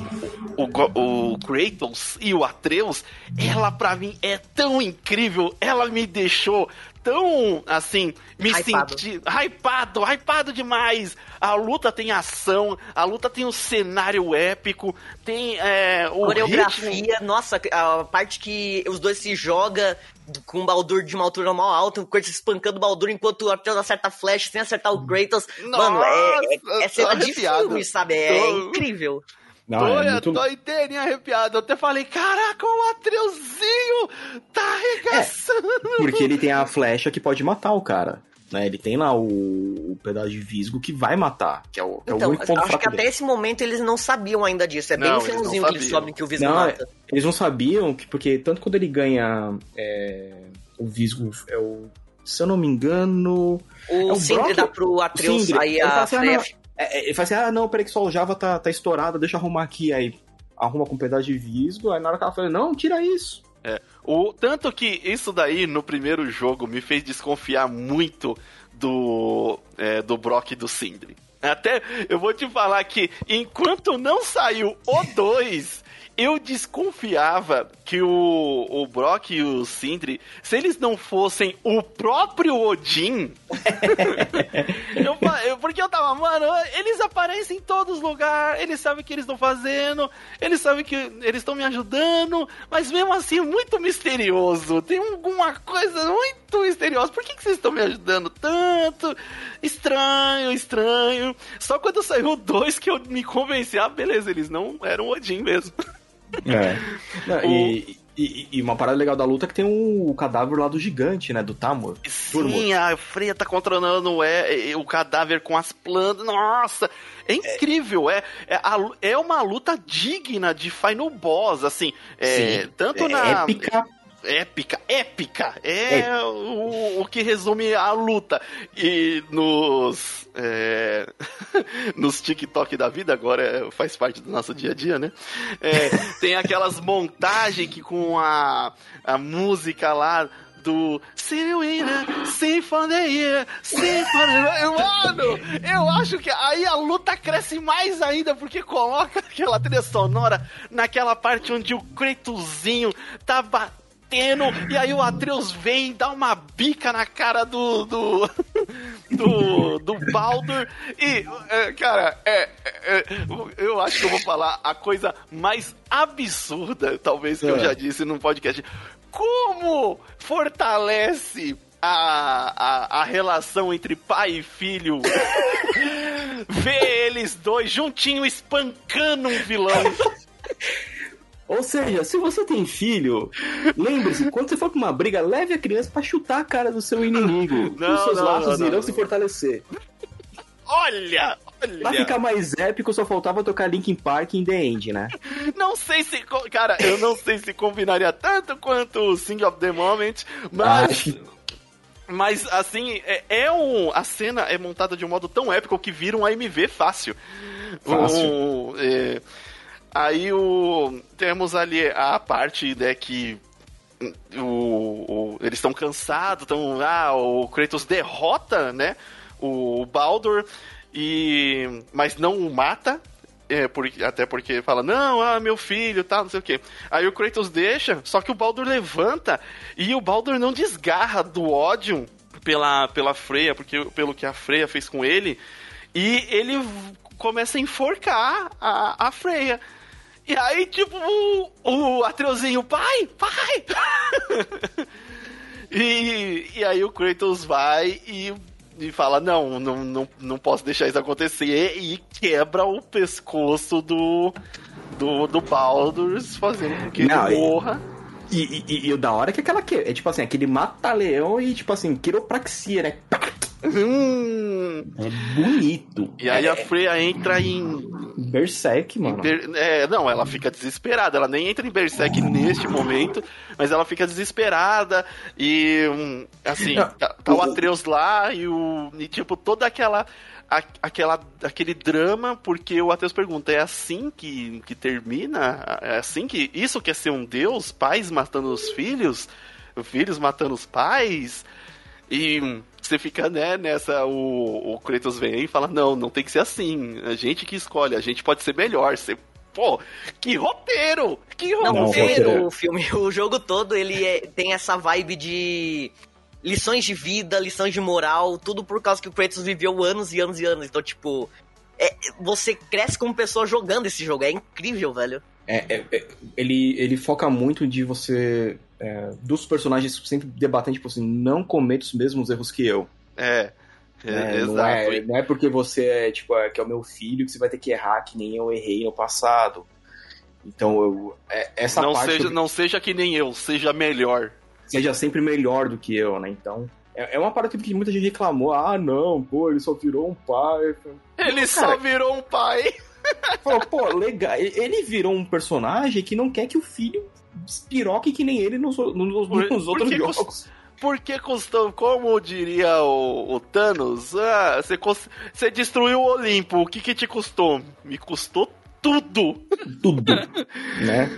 S1: o, o, o Kratos e o Atreus, ela pra mim é tão incrível, ela me deixou tão, assim, me
S3: Hypado.
S1: senti hypado, hypado demais. A luta tem ação, a luta tem um cenário épico, tem é, o ritmo.
S3: Coreografia, nossa, a parte que os dois se jogam com o Baldur de uma altura mal alta, o Kratos espancando o Baldur enquanto o Atreus acerta a flecha sem acertar o Kratos. Mano, é, é, é cena de filme, sabe? É
S1: Tô-
S3: incrível.
S2: Não,
S1: tô,
S2: é muito...
S1: tô inteirinho arrepiado. Eu até falei, caraca, o Atreuzinho tá arregaçando.
S2: Porque ele tem a flecha que pode matar o cara. Né? Ele tem lá o, o pedaço de visgo que vai matar, que é o, que é o
S3: Então,
S2: único ponto
S3: acho que até
S2: dele.
S3: esse momento eles não sabiam ainda disso. É bem
S1: Não,
S3: no
S1: eles não
S3: finalzinho que eles
S1: sabiam.
S3: sobem que o Visgo
S2: Não,
S3: mata.
S2: Eles não sabiam que, porque tanto quando ele ganha é, o visgo, é o, se eu não me engano,
S3: O
S2: É o
S3: Sindri
S2: Brock-
S3: dá pro Atreus,
S2: Sindri.
S3: aí a
S2: assim, ah,
S3: Freya
S2: não, é, é, ele fala assim, ah, não, peraí que só o Java tá, tá estourado, deixa eu arrumar aqui. Aí arruma com um pedaço de visgo, aí na hora que ela fala, não, tira isso.
S1: O, tanto que isso daí no primeiro jogo me fez desconfiar muito do, é, do Brock e do Sindri. Até eu vou te falar que enquanto não saiu o 2, eu desconfiava que o, o Brock e o Sindri, se eles não fossem o próprio Odin. eu, eu- porque eu tava, mano, eles aparecem em todos os lugares, eles sabem o que eles estão fazendo, eles sabem que eles estão me ajudando, mas mesmo assim, muito misterioso. Tem alguma coisa muito misteriosa. Por que, que vocês estão me ajudando tanto? Estranho, estranho. Só quando saiu 2 que eu me convenci, ah, beleza, eles não eram Odin mesmo.
S2: É. Não, e, e, e uma parada legal da luta é que tem o, cadáver lá do gigante, né, do Tamor.
S1: Sim, a Freya tá controlando o, é, o cadáver com as plantas. Nossa, é incrível. É, é, é uma luta digna de Final Boss, assim. É,
S2: Sim.
S1: tanto
S2: É
S1: na.
S2: épica.
S1: Épica, épica. É o, o que resume a luta. E nos. é, nos TikTok da vida, agora é- faz parte do nosso dia a dia, né? É, tem aquelas montagens que com a, a música lá do Sirwina, Sinfonia, Sinfonia. Mano, eu acho que aí a luta cresce mais ainda porque coloca aquela trilha sonora naquela parte onde o Kratozinho tá batendo e aí o Atreus vem e dá uma bica na cara do do do, do Baldur. E é, cara é, é, é, eu acho que eu vou falar a coisa mais absurda talvez que eu
S2: É.
S1: já disse num podcast. Como fortalece a, a, a relação entre pai e filho? Ver eles dois juntinho espancando um vilão
S2: Ou seja, se você tem filho, lembre-se, quando você for pra uma briga, leve a criança pra chutar a cara do seu inimigo.
S1: Não,
S2: Os seus
S1: não,
S2: laços
S1: não,
S2: irão se fortalecer.
S1: olha
S2: Pra
S1: olha
S2: ficar mais épico, só faltava tocar Linkin Park em The End, né?
S1: Não sei se. Cara, eu não sei se combinaria tanto quanto o Sing of the Moment, mas.
S2: Que
S1: Mas assim, é, é um. A cena é montada de um modo tão épico que vira um AMV fácil.
S2: Fácil.
S1: Um, é, aí o. Temos ali a parte né, que. O, o- eles estão cansados, estão. Ah, o Kratos derrota, né? O Baldur. E. Mas não o mata. É, porque, até porque fala, não, ah, meu filho, tal, não sei o quê. Aí o Kratos deixa, só que o Baldur levanta e o Baldur não desgarra do ódio pela, pela Freya, porque, pelo que a Freya fez com ele, e ele começa a enforcar a, a Freya. E aí, tipo, o, o Atreuzinho, pai, pai! e, e aí o Kratos vai e, e fala, não, não, não, não posso deixar isso acontecer, e quebra o pescoço do, do, do Baldur, fazendo com que
S2: Não,
S1: ele
S2: e-
S1: morra.
S2: E, e- e o da hora é que aquela que é tipo assim, aquele mata-leão e tipo assim, quiropraxia, né?
S1: Hum.
S2: É bonito.
S1: E aí
S2: é,
S1: a Freya entra em
S2: Berserk, mano.
S1: Ber- é, não, ela fica desesperada. Ela nem entra em Berserk neste momento, mas ela fica desesperada e hum, assim,
S2: Não,
S1: tá, tá o
S2: o-
S1: Atreus lá e o e tipo toda aquela a- aquela aquele drama porque o Atreus pergunta é assim que, que termina é assim que isso quer ser um deus pais matando os filhos filhos matando os pais e você fica, né, nessa. O, o Kratos vem e fala: não, não tem que ser assim. A gente que escolhe, a gente pode ser melhor. Você pô, que roteiro! Que roteiro! Não,
S3: roteiro. o filme, o jogo todo, ele é, tem essa vibe de lições de vida, lições de moral, tudo por causa que o Kratos viveu anos e anos e anos. Então, tipo, é, você cresce como pessoa jogando esse jogo. É incrível, velho.
S2: É, é, é ele, ele foca muito de você. É, dos personagens sempre debatendo, tipo assim, não cometa os mesmos erros que eu.
S1: É. É,
S2: é, não, é, não é porque você é, tipo, é, que é o meu filho que você vai ter que errar que nem eu errei no passado. Então, eu, é, essa
S1: não
S2: parte.
S1: Seja, eu... Não seja que nem eu, seja melhor.
S2: Seja sempre melhor do que eu, né? Então. É, é uma parada que muita gente reclamou. Ah, não, pô, ele só virou um pai.
S1: Ele só virou um pai.
S2: Falou, pô, legal. Ele virou um personagem que não quer que o filho espiroque que nem ele nos, nos, nos outros jogos.
S1: Porque custou, como diria o, o Thanos, ah, você, você destruiu o Olimpo, o que que te custou? Me custou tudo!
S2: Tudo, né?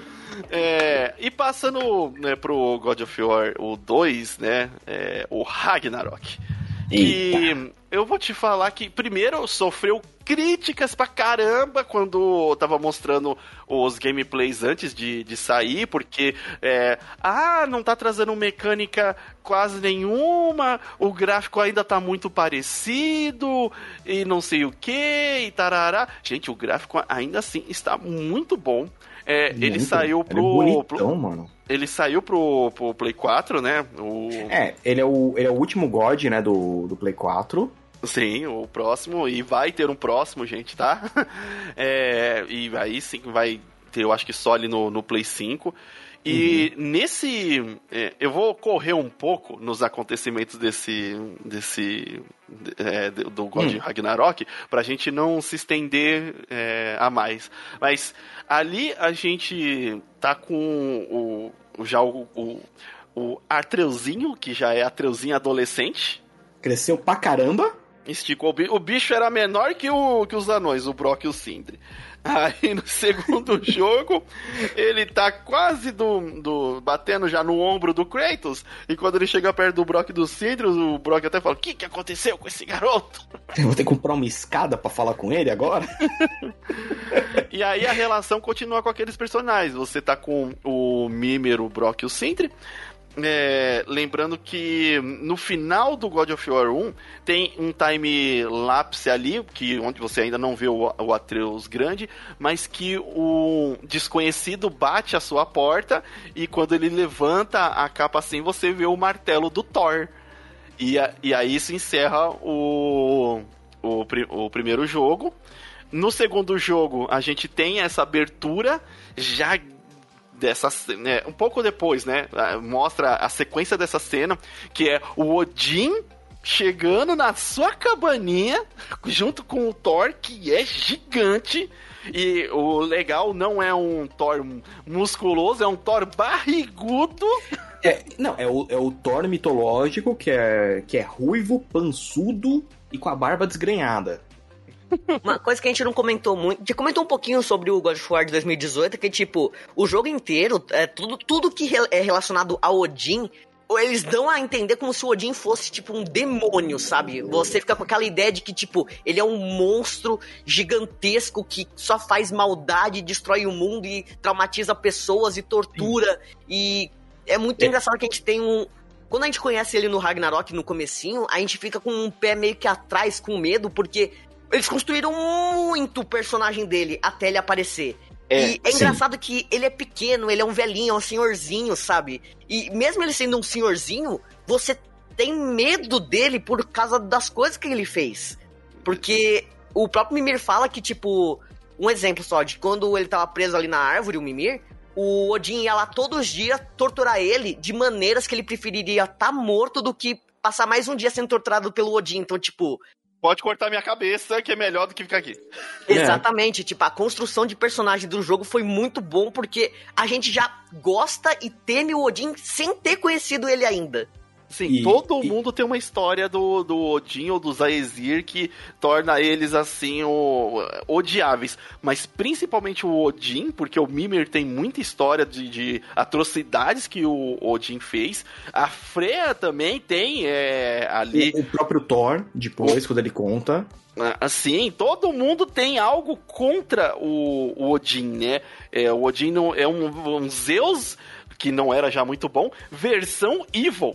S1: É, e passando né, pro God of War, o 2, né? É, o Ragnarok. Eita. E eu vou te falar que, primeiro, sofreu críticas pra caramba quando tava mostrando os gameplays antes de, de sair, porque, é, ah, não tá trazendo mecânica quase nenhuma, o gráfico ainda tá muito parecido, e não sei o que, e tarará. Gente, o gráfico ainda assim está muito bom. É, muito, ele saiu pro. Ele é bonitão,
S2: pro, mano.
S1: Ele saiu pro, pro Play 4, né? O...
S2: É, ele é o, ele é o último God, né, do, do Play 4.
S1: Sim, o próximo, e vai ter um próximo, gente, tá? É, e aí sim vai ter, eu acho que só ali no, no Play 5. E uhum. nesse. É, eu vou correr um pouco nos acontecimentos desse. desse. É, do God uhum. Ragnarok, pra gente não se estender é, a mais. Mas ali a gente tá com o. já o, o, o Atreuzinho, que já é Atreuzinho adolescente.
S2: Cresceu pra caramba.
S1: Esticou. O bicho era menor que, o, que os anões, o Brock e o Sindri. Aí no segundo jogo, ele tá quase do, do. batendo já no ombro do Kratos. E quando ele chega perto do Brock e do Cidros, o Brock até fala: O que, que aconteceu com esse garoto?
S2: Eu vou ter que comprar uma escada para falar com ele agora?
S1: e aí a relação continua com aqueles personagens. Você tá com o Mimir, o Brock e o Sindri. É, lembrando que no final do God of War 1 tem um time lapse ali, que onde você ainda não vê o, o Atreus grande, mas que o desconhecido bate a sua porta e quando ele levanta a capa assim, você vê o martelo do Thor. E, e aí se encerra o, o, o primeiro jogo. No segundo jogo, a gente tem essa abertura já dessa né, um pouco depois, né, mostra a sequência dessa cena, que é o Odin chegando na sua cabaninha junto com o Thor, que é gigante. E o legal não é um Thor musculoso, é um Thor barrigudo.
S2: É, não, é o, é o Thor mitológico, que é, que é ruivo, pançudo e com a barba desgrenhada.
S3: Uma coisa que a gente não comentou muito, a gente comentou um pouquinho sobre o God of War de 2018, que tipo, o jogo inteiro, é, tudo, tudo que é relacionado ao Odin, eles dão a entender como se o Odin fosse, tipo, um demônio, sabe? Você fica com aquela ideia de que, tipo, ele é um monstro gigantesco que só faz maldade, destrói o mundo e traumatiza pessoas e tortura. Sim. E é muito é. engraçado que a gente tem um. Quando a gente conhece ele no Ragnarok, no comecinho, a gente fica com um pé meio que atrás, com medo, porque eles construíram muito o personagem dele até ele aparecer. É, e é sim. engraçado que ele é pequeno, ele é um velhinho, é um senhorzinho, sabe? E mesmo ele sendo um senhorzinho, você tem medo dele por causa das coisas que ele fez. Porque o próprio Mimir fala que, tipo, um exemplo só de quando ele tava preso ali na árvore, o Mimir, o Odin ia lá todos os dias torturar ele de maneiras que ele preferiria estar tá morto do que passar mais um dia sendo torturado pelo Odin. Então, tipo,
S1: pode cortar minha cabeça, que é melhor do que ficar aqui.
S3: Exatamente, é. tipo, a construção de personagem do jogo foi muito bom, porque a gente já gosta e teme o Odin sem ter conhecido ele ainda.
S1: Sim,
S2: E-
S1: todo
S2: e-
S1: mundo tem uma história do, do Odin ou do Zaezir que torna eles assim o, odiáveis. Mas principalmente o Odin, porque o Mimir tem muita história de, de atrocidades que o Odin fez. A Freya também tem é, ali.
S2: O, o próprio Thor, depois, quando ele conta.
S1: Assim, todo mundo tem algo contra o, o Odin, né? É, o Odin é um, um Zeus que não era já muito bom, versão evil.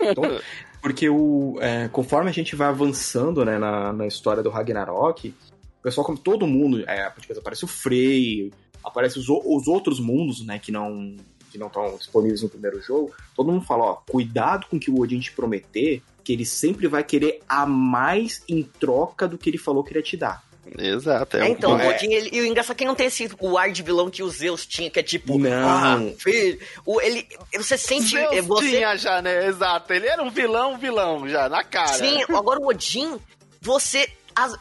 S2: Então, Porque o, é, conforme a gente vai avançando né, na, na história do Ragnarok, o pessoal, como todo mundo, é, tipo, aparece o Frey, aparece os, os outros mundos, né, que não que não estão disponíveis no primeiro jogo, todo mundo fala, ó, cuidado com o que o Odin te prometer, que ele sempre vai querer a mais em troca do que ele falou que ele ia te dar.
S1: Exato.
S3: É,
S1: um-
S3: então,
S2: é.
S3: o Odin, ele, e o engraçado é que não tem esse o ar de vilão que o Zeus tinha, que é tipo,
S2: Não.
S3: ah, filho, o, ele, você sente,
S1: Zeus
S3: é, você
S1: tinha já, né? Exato. Ele era um vilão, vilão já, na cara.
S3: Sim, agora o Odin, você. as-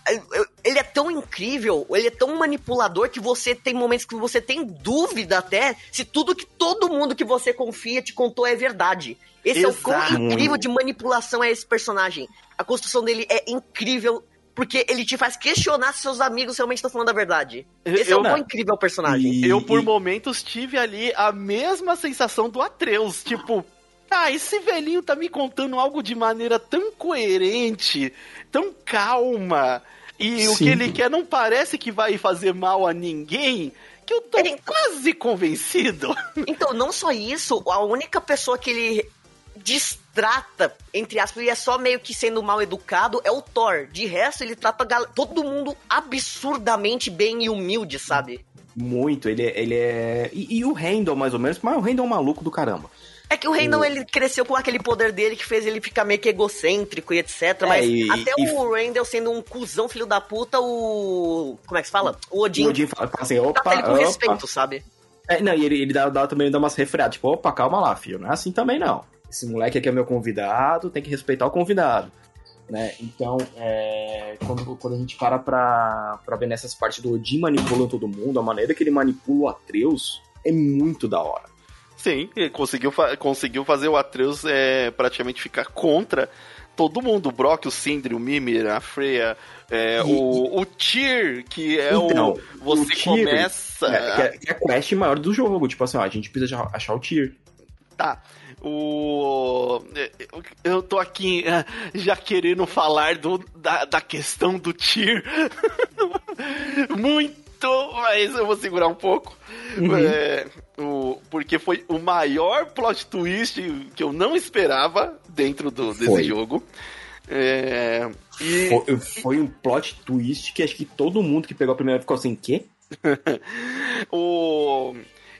S3: ele é tão incrível, ele é tão manipulador que você tem momentos que você tem dúvida até se tudo que todo mundo que você confia te contou é verdade. Esse é o quão
S1: Exato.
S3: incrível de manipulação é esse personagem. A construção dele é incrível porque ele te faz questionar se seus amigos realmente estão falando a verdade. Esse é
S1: Eu-
S3: o quão incrível é o personagem.
S2: E-
S1: Eu, por
S2: e-
S1: momentos, tive ali a mesma sensação do Atreus. Tipo, ah, esse velhinho tá me contando algo de maneira tão coerente, tão calma. E o
S2: Sim.
S1: que ele quer não parece que vai fazer mal a ninguém. Que eu tô
S3: Ele-
S1: quase convencido.
S3: Então, não só isso, a única pessoa que ele distrata, entre aspas, e é só meio que sendo mal educado, é o Thor. De resto, ele trata todo mundo absurdamente bem e humilde, sabe?
S2: Muito, ele é. Ele é... E, e o Randall, mais ou menos, mas o Randall é um maluco do caramba.
S3: É que o Randall, ele cresceu com aquele poder dele que fez ele ficar meio que egocêntrico e etc.
S2: É,
S3: mas
S2: e-
S3: até
S2: e-
S3: o Randall sendo um cuzão filho da puta, o... Como é que se fala? O Odin,
S2: O Odin fala fala assim, opa,
S3: trata ele com
S2: opa.
S3: respeito, sabe?
S2: É, não, e ele, ele dá, dá também dá umas refreadas, tipo, opa, calma lá, filho, não é assim também não. Esse moleque aqui é meu convidado, tem que respeitar o convidado. Né? Então, é, quando, quando a gente para pra, pra ver nessas partes do Odin manipulando todo mundo, a maneira que ele manipula o Atreus é muito da hora.
S1: Sim, ele conseguiu, fa- conseguiu fazer o Atreus é, praticamente ficar contra todo mundo. O Brock, o Sindri, o Mimir, a Freya, é,
S2: E-
S1: o, o Tyr, que é
S2: Então,
S1: o... Você
S2: o
S1: começa...
S2: É, que é, que é a quest maior do jogo, tipo assim, ó, a gente precisa achar o Tyr.
S1: Tá. O. Eu tô aqui eh, já querendo falar do, da, da questão do Tyr. Muito, mas eu vou segurar um pouco.
S2: Uhum.
S1: É, o, porque foi o maior plot twist que eu não esperava dentro do, desse
S2: Foi.
S1: jogo. É, e
S2: Foi, foi um plot twist que acho que todo mundo que pegou a primeira ficou assim, quê?
S1: o.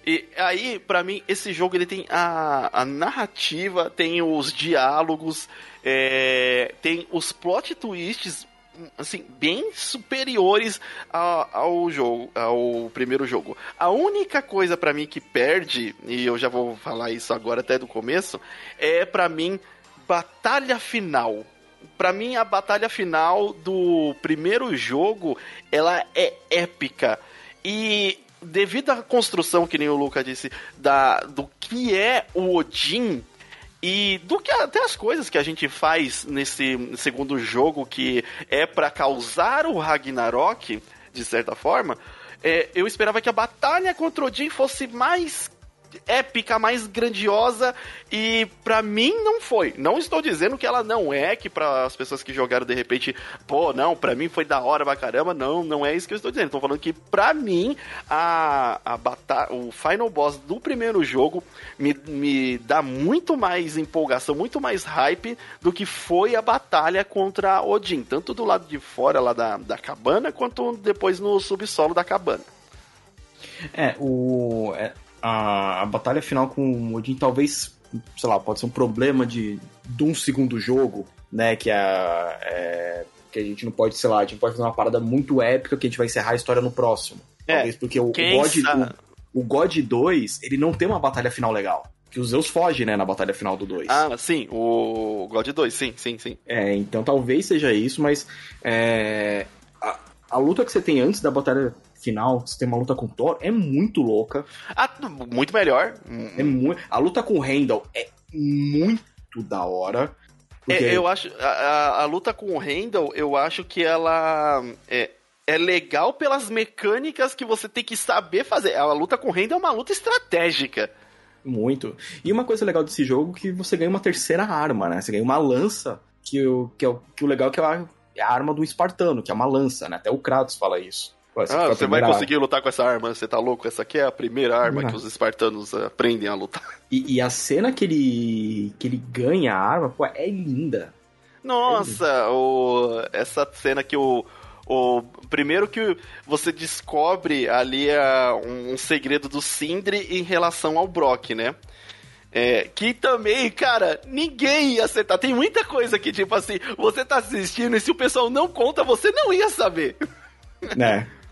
S1: E aí, pra mim, esse jogo ele tem a, a narrativa, tem os diálogos, é, tem os plot twists, assim, bem superiores a- ao jogo, ao primeiro jogo. A única coisa pra mim que perde, e eu já vou falar isso agora até do começo, é pra mim batalha final. Pra mim, a batalha final do primeiro jogo, ela é épica. E devido à construção, que nem o Luca disse, da, do que é o Odin e do que até as coisas que a gente faz nesse segundo jogo que é pra causar o Ragnarok, de certa forma, é, eu esperava que a batalha contra Odin fosse mais épica, mais grandiosa e pra mim não foi. Não estou dizendo que ela não é, que para as pessoas que jogaram de repente, pô, não, pra mim foi da hora pra caramba. Não, não é isso que eu estou dizendo. Estou falando que pra mim a, a batalha, o final boss do primeiro jogo me, me dá muito mais empolgação, muito mais hype do que foi a batalha contra Odin, tanto do lado de fora lá da, da cabana quanto depois no subsolo da cabana.
S2: É, o, é, a, a batalha final com o Odin talvez, sei lá, pode ser um problema de, de um segundo jogo, né? Que, a, é, que a gente não pode, sei lá, a gente pode fazer uma parada muito épica que a gente vai encerrar a história no próximo.
S1: É,
S2: Talvez porque o, God, o, o God 2, ele não tem uma batalha final legal. Que os Zeus fogem, né, na batalha final do 2.
S1: Ah, sim, o God 2, sim, sim, sim.
S2: É, então talvez seja isso, mas é, a, a luta que você tem antes da batalha final, você tem uma luta com o Thor, é muito louca.
S1: Ah, muito melhor.
S2: É muito, a luta com o Randall é muito da hora.
S1: É,
S2: Porque-
S1: eu acho. A, a- a luta com o Randall, eu acho que ela. É, é legal pelas mecânicas que você tem que saber fazer. A luta com o Randall é uma luta estratégica.
S2: Muito. E uma coisa legal desse jogo é que você ganha uma terceira arma, né? Você ganha uma lança, que o, que é o, que o legal é que é a, é a arma do espartano, que é uma lança, né? Até o Kratos fala isso.
S1: Ah, você vai
S2: primeira
S1: conseguir lutar com essa arma, você tá louco? Essa aqui é a primeira arma
S2: Não.
S1: que os espartanos aprendem a lutar.
S2: E, e a cena que ele, que ele ganha a arma, pô, é linda.
S1: Nossa, o, essa cena que o, o. Primeiro que você descobre ali a, um, um segredo do Sindri em relação ao Brock, né? É, que também, cara, ninguém ia acertar. Tem muita coisa que, tipo assim, você tá assistindo e se o pessoal não conta, você não ia saber.
S2: Né?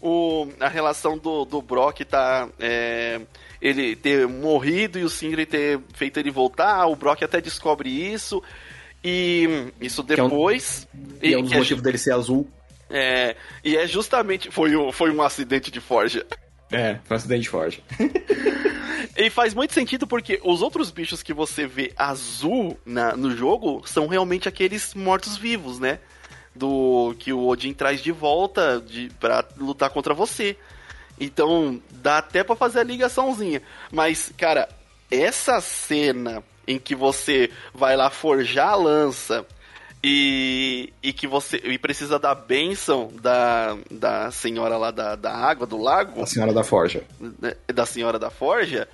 S1: O, a relação do, do Brock tá. é, ele ter morrido e o Sindri ter feito ele voltar. O Brock até descobre isso. E isso
S2: é um-
S1: depois.
S2: E é um dos
S1: que é
S2: motivos dele ser azul.
S1: é, e é justamente. Foi um, foi um acidente de forja.
S2: É, foi um acidente forte.
S1: E faz muito sentido porque os outros bichos que você vê azul na- no jogo são realmente aqueles mortos-vivos, né? Do que o Odin traz de volta de, pra lutar contra você. Então dá até pra fazer a ligaçãozinha. Mas, cara, essa cena em que você vai lá forjar a lança e, e que você e precisa da bênção da, da senhora lá da, da água, do lago
S2: A senhora da forja.
S1: né, da Senhora da Forja,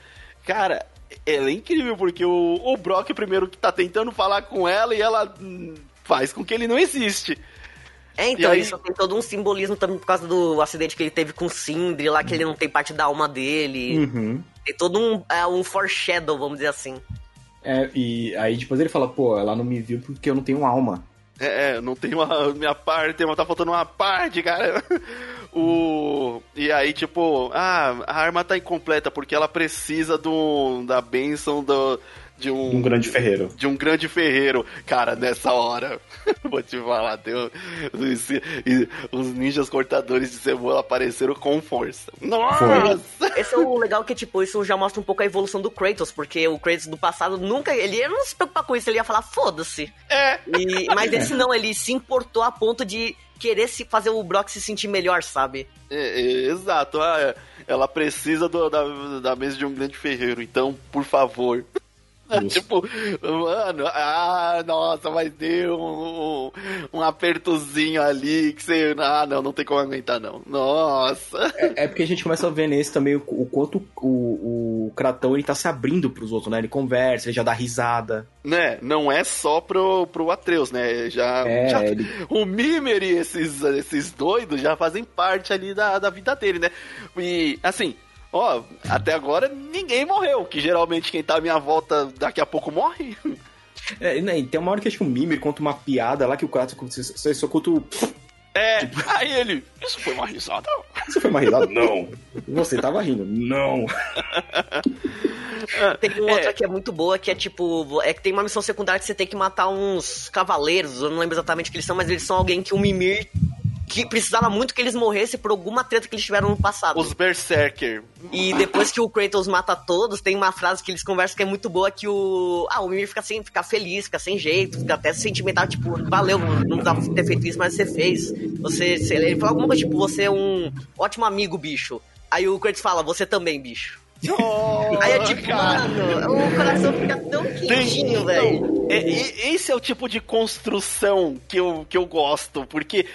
S1: cara, ela é incrível, porque o, o Brock primeiro que tá tentando falar com ela e ela hum, faz com que ele não existe.
S3: É, então,
S1: aí-
S3: isso tem todo um simbolismo também por causa do acidente que ele teve com o Sindri, lá que ele não tem parte da alma dele.
S2: Uhum.
S3: Tem todo um, é, um foreshadow, vamos dizer assim.
S2: É, e aí depois ele fala, pô, ela não me viu porque eu não tenho alma.
S1: É, não tem uma minha parte, mas tá faltando uma parte, cara. O e aí tipo, ah, a arma tá incompleta porque ela precisa do da bênção do de um
S2: Um grande ferreiro.
S1: de um grande ferreiro. Cara, nessa hora, vou te falar, deu, os, os ninjas cortadores de cebola apareceram com força. Nossa!
S3: Esse é o legal que, tipo, isso já mostra um pouco a evolução do Kratos, porque o Kratos do passado nunca. Ele ia não se preocupar com isso, ele ia falar, foda-se.
S1: É!
S3: E- Mas esse não, ele se importou a ponto de querer se fazer o Brock se sentir melhor, sabe?
S1: É, é, exato, ah, é, ela precisa do- da, da mesa de um grande ferreiro, então, por favor. Tipo, mano, ah, nossa, mas deu um, um apertozinho ali que você. Ah, não, não tem como aguentar, não. Nossa!
S2: É, é porque a gente começa a ver nesse também o, o quanto o, o Kratão ele tá se abrindo pros outros, né? Ele conversa, ele já dá risada.
S1: Né, não é só pro, pro Atreus, né? Já,
S2: É,
S1: já-
S2: ele-
S1: o Mimer e esses, esses doidos já fazem parte ali da, da vida dele, né? E, assim, ó, até agora ninguém morreu, que geralmente quem tá à minha volta daqui a pouco morre.
S2: É, né, tem uma hora que acho que o Mimir conta uma piada lá que o Kratos você, você só conta o.
S1: É, aí ele, isso foi uma risada.
S2: Você foi uma risada? Não. Você tava rindo? Não.
S3: Tem uma
S1: É.
S3: outra que é muito boa, que é tipo. É que tem uma missão secundária que você tem que matar uns cavaleiros. Eu não lembro exatamente o que eles são, mas eles são alguém que o Mimir. Que precisava muito que eles morressem por alguma treta que eles tiveram no passado.
S1: Os Berserker.
S3: E depois que o Kratos mata todos, tem uma frase que eles conversam que é muito boa, que o... Ah, o Mimir fica, sem, fica feliz, fica sem jeito, fica até sentimental, tipo, valeu, não precisava ter feito isso, mas você fez. Você, você- ele fala alguma coisa, tipo, você é um ótimo amigo, bicho. Aí o Kratos fala, você também, bicho. Aí é tipo, mano, o coração fica tão quentinho, velho.
S1: Então, é- e- esse é o tipo de construção que eu, que eu gosto, porque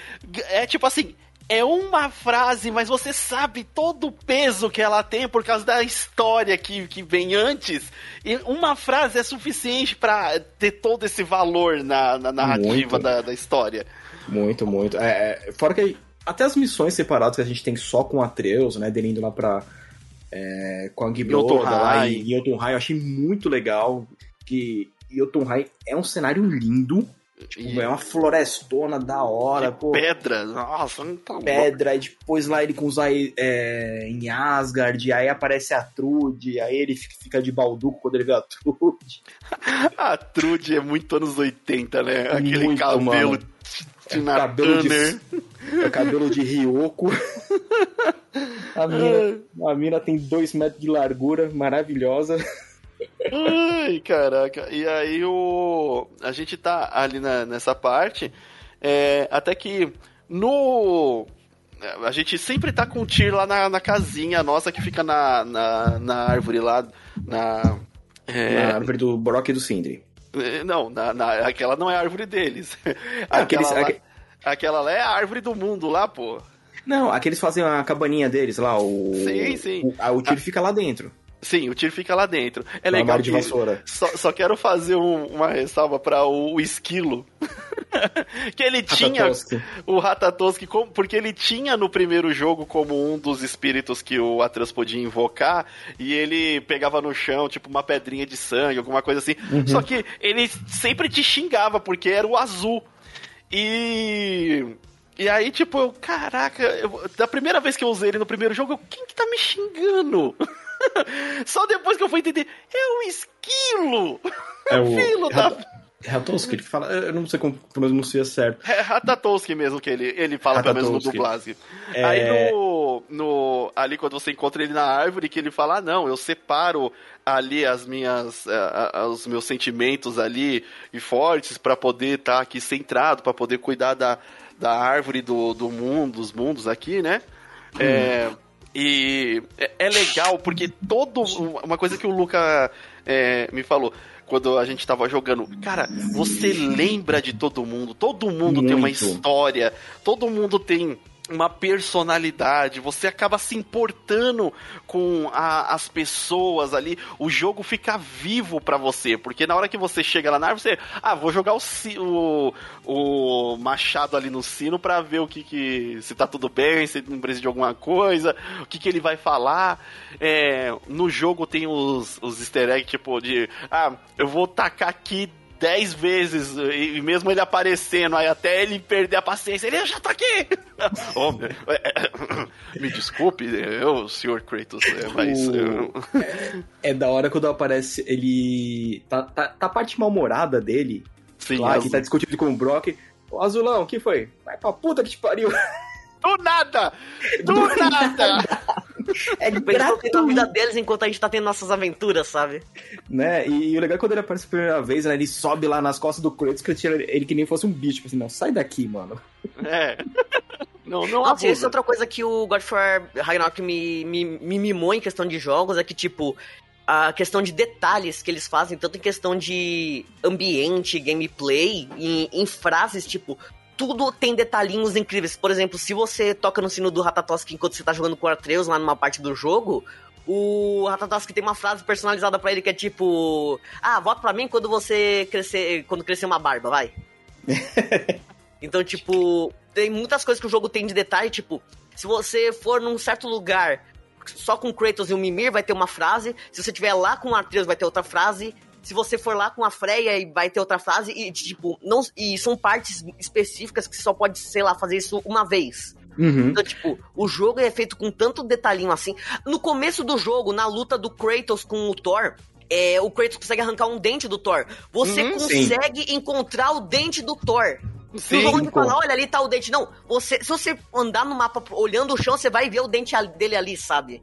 S1: é tipo assim. É uma frase, mas você sabe todo o peso que ela tem por causa da história que, que vem antes. E uma frase é suficiente pra ter todo esse valor na, na narrativa da, da história.
S2: Muito, muito. É, é, fora que até as missões separadas que a gente tem só com o Atreus, né? Dele indo lá pra. É, com a Gibroda lá
S1: Jotunheim.
S2: em Jotunheim, eu achei muito legal. Que Jotunheim é um cenário lindo. Tipo,
S1: E-
S2: é uma florestona da hora,
S1: de
S2: pô.
S1: pedra, nossa, não tá louco.
S2: Pedra, e depois lá ele com os aí é, em Asgard, aí aparece a Trude, aí ele fica- fica de balduco quando ele vê a Trude.
S1: A Trude é muito anos 80, né? Aquele
S2: Muito,
S1: cabelo
S2: mano.
S1: Tina
S2: cabelo de-
S1: Turner.
S2: É o cabelo de Ryoko. A mina, a mina tem dois metros de largura, maravilhosa.
S1: Ai, caraca. E aí o. A gente tá ali na, nessa parte. É, até que no. A gente sempre tá com o Tyr lá na, na casinha nossa que fica na, na, na árvore lá. Na.
S2: É... Na árvore do Brock e do Sindri.
S1: É, não, na, na, aquela não é a árvore deles. Aquela, lá, aqu... aquela lá é a árvore do mundo lá, pô.
S2: Não, aqueles fazem a cabaninha deles lá, o.
S1: Sim, sim.
S2: O, a, o tiro ah. fica lá dentro.
S1: Sim, o tiro fica lá dentro. É legal
S2: de vassoura.
S1: Só, só quero fazer um, uma ressalva para o, o esquilo. que ele tinha o Ratatoski, porque ele tinha no primeiro jogo como um dos espíritos que o Atreus podia invocar, e ele pegava no chão, tipo uma pedrinha de sangue, alguma coisa assim. Uhum. Só que ele sempre te xingava, porque era o azul. E e aí, tipo, eu, caraca, eu, da primeira vez que eu usei ele no primeiro jogo, eu, quem que tá me xingando? Só depois que eu fui entender, é o esquilo!
S2: É o filho da. Ratowski, ele fala, eu não sei como pronuncia certo.
S1: É Ratatowski mesmo que ele, ele fala pelo menos no dublagem. É... Aí no, no. Ali quando você encontra ele na árvore, que ele fala, ah, não, eu separo ali as minhas. Uh, os meus sentimentos ali e fortes para poder estar tá aqui centrado, para poder cuidar da, da árvore do, do mundo, dos mundos aqui, né? Hum. É, e é, é, legal porque todo. Uma coisa que o Luca é, me falou quando a gente tava jogando. Cara, você lembra de todo mundo. Todo mundo Muito. tem uma história. Todo mundo tem uma personalidade, você acaba se importando com a, as pessoas ali, o jogo fica vivo para você, porque na hora que você chega lá na árvore, você, ah, vou jogar o, o, o machado ali no sino para ver o que, que se tá tudo bem, se não precisa de alguma coisa, o que, que ele vai falar. É, no jogo tem os, os easter eggs, tipo, de, ah, eu vou tacar aqui 10 vezes, e mesmo ele aparecendo, aí até ele perder a paciência, ele já tá aqui! oh, me desculpe, eu, senhor Kratos, é, mas.
S2: O... É, é, da hora quando aparece ele. Tá, tá, tá a parte mal-humorada dele. Sim, lá, que tá discutindo com o Brock. O Azulão, o que foi? Vai pra puta que te pariu!
S1: Do nada! Do, Do nada! nada.
S3: É gratuito. a vida deles enquanto a gente tá tendo nossas aventuras, sabe?
S2: Né? E, e o legal é quando ele aparece pela primeira vez, né? Ele sobe lá nas costas do Kratos, que ele tira ele que nem fosse um bicho. Tipo assim, não, sai daqui, mano.
S1: É.
S3: Não, não Nossa, isso é outra coisa que o God of War Ragnarok me, me, me mimou em questão de jogos, é que, tipo, a questão de detalhes que eles fazem, tanto em questão de ambiente, gameplay, em, em frases, tipo, tudo tem detalhinhos incríveis. Por exemplo, se você toca no sino do Ratatoski enquanto você tá jogando com o Artreus lá numa parte do jogo, o Ratatoski tem uma frase personalizada para ele que é tipo: Ah, vota pra mim quando você crescer. Quando crescer uma barba, vai. então, tipo, tem muitas coisas que o jogo tem de detalhe, tipo, se você for num certo lugar só com Kratos e o Mimir, vai ter uma frase. Se você tiver lá com o Atreus, vai ter outra frase se você for lá com a Freya e vai ter outra frase e tipo, não e são partes específicas que só pode, sei lá, fazer isso uma vez. Uhum. Então, tipo, o jogo é feito com tanto detalhinho assim. No começo do jogo, na luta do Kratos com o Thor, é, o Kratos consegue arrancar um dente do Thor. Você uhum, consegue sim. encontrar o dente do Thor. Sim, não vão falar, olha, ali tá o dente. Não, você, se você andar no mapa olhando o chão, você vai ver o dente dele ali, sabe?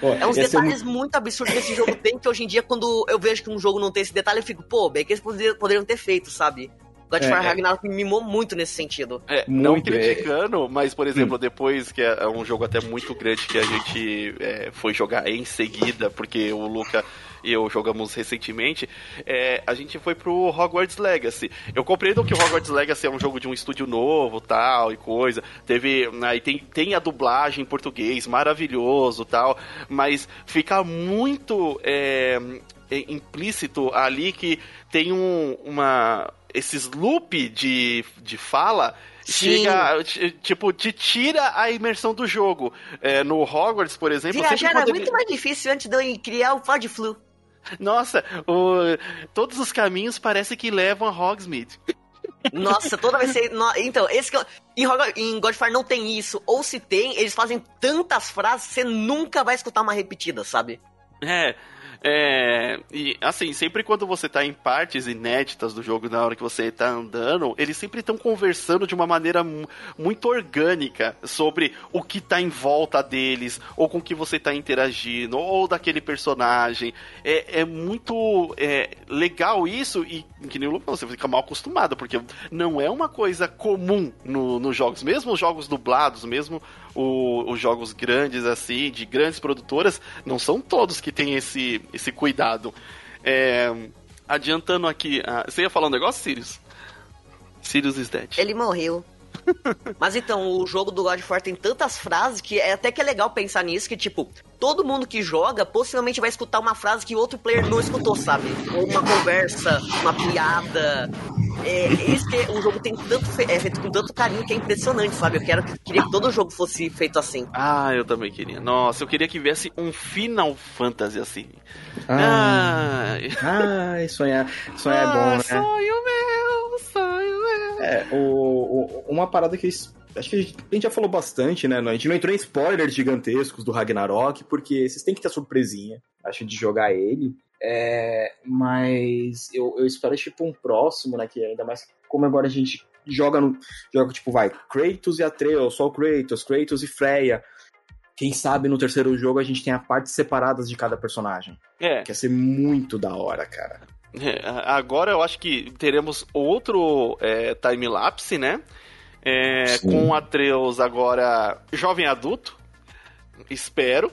S3: Pô, é uns detalhes muito... muito absurdos que esse jogo tem, que hoje em dia, quando eu vejo que um jogo não tem esse detalhe, eu fico, pô, bem que eles poderiam, ter feito, sabe? God of War é, é. Ragnarok me mimou muito nesse sentido.
S1: É, não criticando, mas, por exemplo, hum. depois que é um jogo até muito grande que a gente é, foi jogar em seguida, porque o Luca e eu jogamos recentemente, é, a gente foi pro Hogwarts Legacy. Eu compreendo que o Hogwarts Legacy é um jogo de um estúdio novo, tal, e coisa. Teve, aí tem, tem a dublagem em português, maravilhoso, tal, mas fica muito é, é implícito ali que tem um, uma esses loop de, de fala Sim. chega, tipo, te tira a imersão do jogo. É, no Hogwarts, por exemplo...
S3: Viajar era muito mais difícil antes de eu criar o Ford Flu.
S1: Nossa, o, todos os caminhos parece que levam a Hogsmeade.
S3: Nossa, toda vez que no, Então, esse que em, em God of War não tem isso. Ou se tem, eles fazem tantas frases que você nunca vai escutar uma repetida, sabe?
S1: É. É, e assim, sempre quando você tá em partes inéditas do jogo, na hora que você tá andando, eles sempre estão conversando de uma maneira muito orgânica sobre o que tá em volta deles, ou com que você tá interagindo, ou daquele personagem. É, é muito é, legal isso, e que nem o Lucas, você fica mal acostumado, porque não é uma coisa comum no, nos jogos, mesmo os jogos dublados, mesmo o, os jogos grandes, assim, de grandes produtoras, não são todos que têm esse, esse cuidado. É, adiantando aqui, ah, você ia falar um negócio, Sirius? Sirius is dead.
S3: Ele morreu. Mas então, o jogo do God of War tem tantas frases que é até que é legal pensar nisso, que tipo, todo mundo que joga possivelmente vai escutar uma frase que outro player não escutou, sabe? Ou uma conversa, uma piada. É, é isso que o jogo tem tanto é feito com tanto carinho que é impressionante, sabe? Eu quero, queria que todo jogo fosse feito assim.
S1: Ah, eu também queria. Nossa, eu queria que viesse um Final Fantasy assim. Ah,
S2: ah, ah sonhar, sonhar ah, é bom, né?
S1: Sonho meu, sonho meu.
S2: É, o, o, uma parada que acho que a gente, a gente, já falou bastante, né? A gente não entrou em spoilers gigantescos do Ragnarok, porque vocês têm que ter surpresinha, acho, de jogar ele. É, mas eu, eu espero, tipo, um próximo, né? Que ainda mais como agora a gente joga no. Joga, tipo, vai, Kratos e Atreus, só o Kratos, Kratos e Freya. Quem sabe no terceiro jogo a gente tem a partes separadas de cada personagem. É. Que ia ser muito da hora, cara.
S1: É, agora eu acho que teremos outro é, time-lapse, né? É, com Atreus agora jovem adulto. Espero.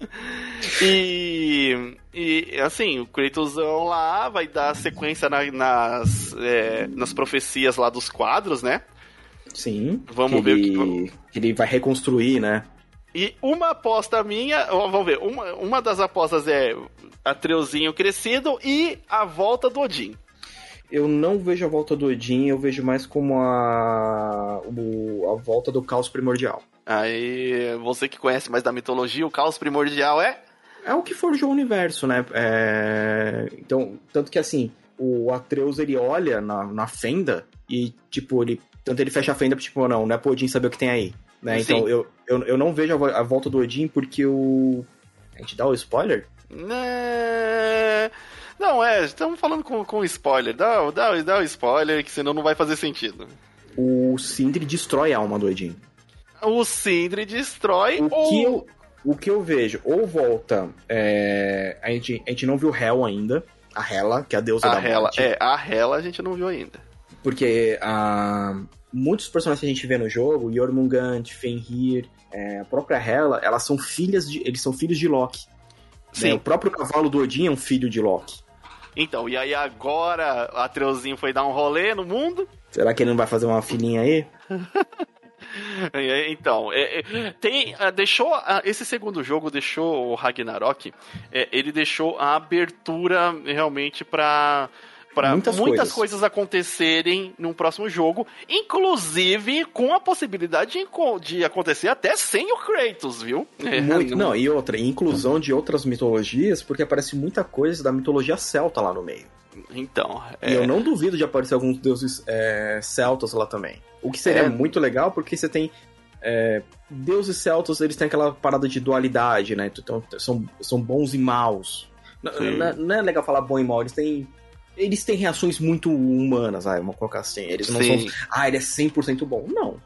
S1: e, e assim, o Kratosão lá vai dar sequência na, nas, é, nas profecias lá dos quadros, né?
S2: Sim.
S1: Vamos ver
S2: ele,
S1: o que.
S2: Ele vai reconstruir, né?
S1: E uma aposta minha, vamos ver, uma, uma das apostas é Atreuzinho crescido e a volta do Odin.
S2: Eu não vejo a volta do Odin, eu vejo mais como a, o, a volta do caos primordial.
S1: Aí, você que conhece mais da mitologia, o caos primordial é?
S2: É o que forjou o universo, né? É... Então, tanto que assim, o Atreus ele olha na, na fenda e, tipo, ele. Tanto ele fecha a fenda, tipo, não, não é pro Odin saber o que tem aí. Né? Então eu, eu, eu não vejo a, a volta do Odin porque o. A gente dá o spoiler?
S1: É... Não, é, estamos falando com, com spoiler. Dá, dá, dá o spoiler, que senão não vai fazer sentido.
S2: O Sindri destrói a alma do Odin
S1: o Sindri destrói
S2: o ou... que eu o que eu vejo, ou volta. É, a, gente, a gente não viu Hel ainda. A Hela, que é a deusa
S1: a
S2: da
S1: Hela,
S2: morte.
S1: É, a Hela a gente não viu ainda.
S2: Porque a, muitos personagens que a gente vê no jogo, Jormungand, Fenrir, é, a própria Hela, elas são filhas de. Eles são filhos de Loki. Sim. Né? O próprio cavalo do Odin é um filho de Loki.
S1: Então, e aí agora a Treuzinho foi dar um rolê no mundo?
S2: Será que ele não vai fazer uma filhinha aí?
S1: Então, é, é, tem, ah, deixou ah, esse segundo jogo deixou o Ragnarok, é, ele deixou a abertura realmente para para muitas, muitas coisas. coisas. acontecerem num próximo jogo, inclusive com a possibilidade de, de acontecer até sem o Kratos, viu?
S2: É, Muito, não, e outra, inclusão de outras mitologias, porque aparece muita coisa da mitologia celta lá no meio.
S1: Então.
S2: É... E eu não duvido de aparecer alguns deuses é, celtas lá também. O que seria é... muito legal, porque você tem. É, deuses celtas, eles têm aquela parada de dualidade, né? Então, são, são bons e maus. Não, não, é legal falar bom e mal, eles têm. Eles têm reações muito humanas, ah, vamos colocar assim. Eles não Sim. são. Ah, ele é 100% bom. Não.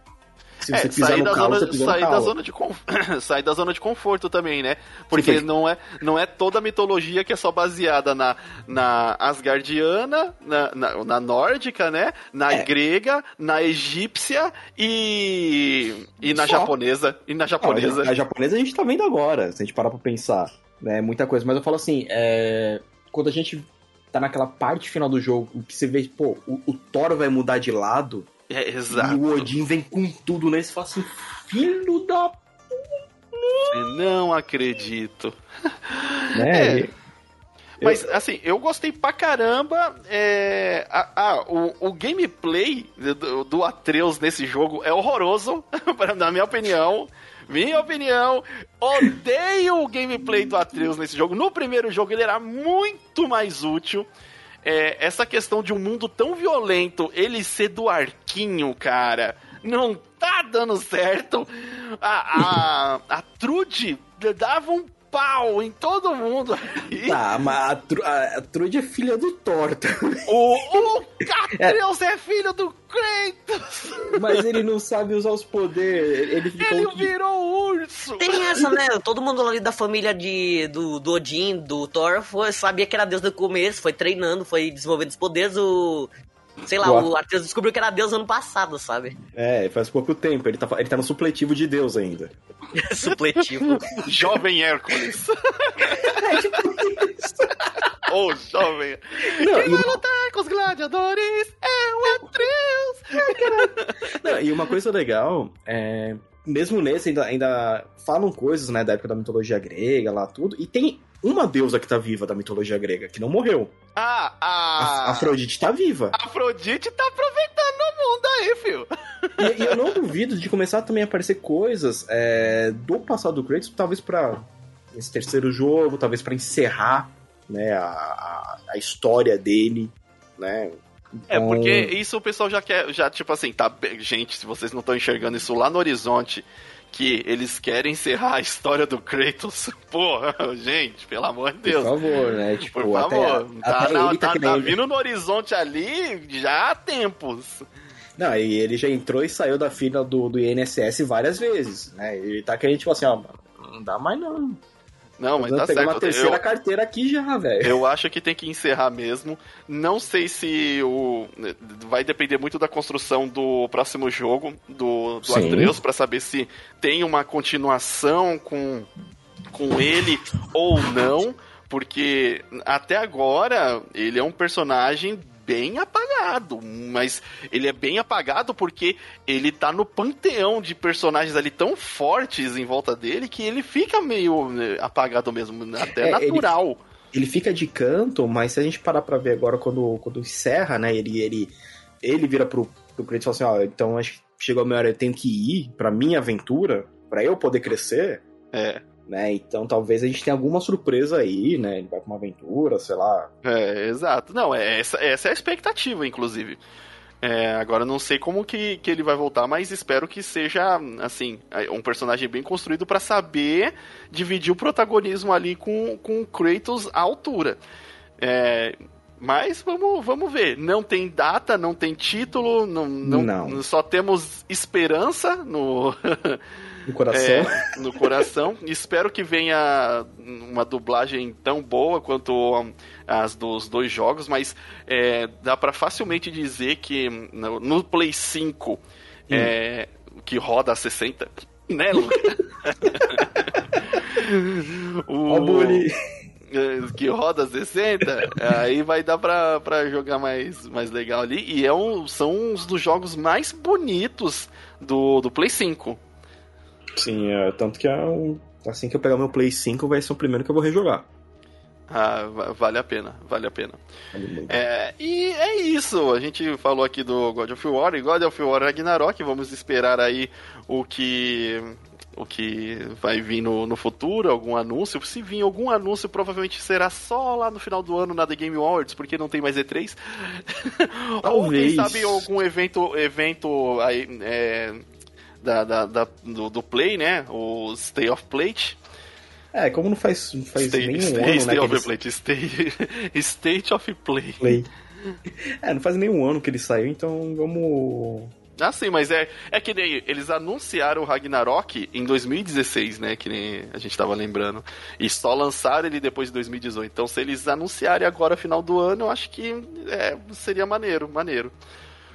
S1: Se você é, pisar no calo, zona, você sair da zona de sair da zona de conforto também, né? Porque não é, não é toda a mitologia que é só baseada na, na asgardiana, na, na, na nórdica, né? Na é. grega, na egípcia e e na só. japonesa, e na japonesa.
S2: a, a japonesa a gente tá vendo agora, se a gente parar pra pensar, né? Muita coisa, mas eu falo assim, é... quando a gente tá naquela parte final do jogo, que você vê, pô, o, o Thor vai mudar de lado,
S1: é, exato. E
S2: o Odin vem com tudo nesse né? e fala assim, filho da
S1: não acredito.
S2: Né?
S1: É. Mas, assim, eu gostei pra caramba. É... Ah, o, o gameplay do, do Atreus nesse jogo é horroroso, na minha opinião. Minha opinião, odeio o gameplay do Atreus nesse jogo. No primeiro jogo ele era muito mais útil é, essa questão de um mundo tão violento, ele ser do arquinho, cara, não tá dando certo. A, a, a Trude dava um pau em todo mundo.
S2: Tá, mas a, Tru a Trude é filha do Thor também.
S1: O, o Atreus é. é filho do Kratos.
S2: Mas ele não sabe usar os poderes. Ele,
S1: ele virou urso.
S3: Tem essa, né? Todo mundo ali da família de, do, do Odin, do Thor, foi, sabia que era Deus do começo, foi treinando, foi desenvolvendo os poderes. O Sei lá, o Arteus descobriu que era Deus ano passado, sabe?
S2: É, faz pouco tempo. Ele tá, ele tá no supletivo de Deus ainda.
S3: supletivo.
S1: Jovem Hércules. é tipo isso. Ô, oh, jovem. Não, Quem vai lutar com os gladiadores é o Atreus.
S2: Não, e uma coisa legal é mesmo nesse ainda, ainda falam coisas, né, da época da mitologia grega lá, tudo, e tem uma deusa que tá viva da mitologia grega, que não morreu.
S1: Ah, a...
S2: a Afrodite tá viva.
S1: A Afrodite tá aproveitando o mundo aí, filho.
S2: E, e, eu não duvido de começar também a aparecer coisas é, do passado do Kratos, talvez para esse terceiro jogo, talvez para encerrar né, a, a história dele, né?
S1: É, então... É, porque isso o pessoal já quer, já tipo assim, tá, gente, se vocês não estão enxergando isso lá no horizonte, que eles querem encerrar a história do Kratos. Porra, gente, pelo amor de Deus.
S2: Por favor, né? Tipo,
S1: Por favor. Até, tá, até na, tá, tá, tá vindo no horizonte ali já há tempos.
S2: Não, e ele já entrou e saiu da fila do, do INSS várias vezes, né? Ele tá querendo, tipo assim, ó, não dá mais não.
S1: Não, mas tá
S2: certo.
S1: uma
S2: terceira eu, carteira aqui já, velho.
S1: Eu acho que tem que encerrar mesmo. Não sei se o vai depender muito da construção do próximo jogo do, do Atreus para saber se tem uma continuação com com ele ou não, porque até agora ele é um personagem bem apagado, mas ele é bem apagado porque ele tá no panteão de personagens ali tão fortes em volta dele que ele fica meio né, apagado mesmo, até é, natural.
S2: Ele, ele, fica de canto, mas se a gente parar pra ver agora quando, quando encerra, né, ele, ele, ele vira pro, pro Kratos e fala assim, ó, então acho que chegou a minha hora, eu tenho que ir pra minha aventura, para eu poder crescer.
S1: É
S2: né? Então talvez a gente tenha alguma surpresa aí, né? Ele vai pra uma aventura, sei lá.
S1: É, exato. Não, é, essa, essa é a expectativa, inclusive. É, agora não sei como que, que ele vai voltar, mas espero que seja, assim, um personagem bem construído para saber dividir o protagonismo ali com, com Kratos à altura. É, mas vamos, vamos ver. Não tem data, não tem título, não, não, não. só temos esperança no.
S2: No coração.
S1: É, no coração. Espero que venha uma dublagem tão boa quanto as dos dois jogos, mas é, dá para facilmente dizer que no, no Play 5, hum. é, que roda a 60, né, Luca?
S2: o, o
S1: é, que roda 60, aí vai dar pra, pra jogar mais, mais legal ali. E é um, são uns dos jogos mais bonitos do, do Play 5.
S2: Sim, é, tanto que é um, assim que eu pegar meu Play 5 vai ser o primeiro que eu vou rejogar.
S1: Ah, vale a pena, vale a pena. É, e é isso, a gente falou aqui do God of War e God of War Ragnarok, vamos esperar aí o que o que vai vir no, no futuro, algum anúncio. Se vir algum anúncio, provavelmente será só lá no final do ano na The Game Awards, porque não tem mais E3. Ou quem sabe algum evento, evento aí, é, da, da, da do, do, Play, né? O Stay of Plate.
S2: É, como não faz, não faz stay, nenhum
S1: stay,
S2: ano,
S1: stay
S2: né?
S1: Of eles... plate, stay, state of Play.
S2: play. É, não faz nenhum ano que ele saiu, então vamos...
S1: Ah, sim, mas é, é que daí eles anunciaram o Ragnarok em 2016, né? Que nem a gente tava lembrando. E só lançaram ele depois de 2018. Então, se eles anunciarem agora, final do ano, eu acho que é, seria maneiro, maneiro.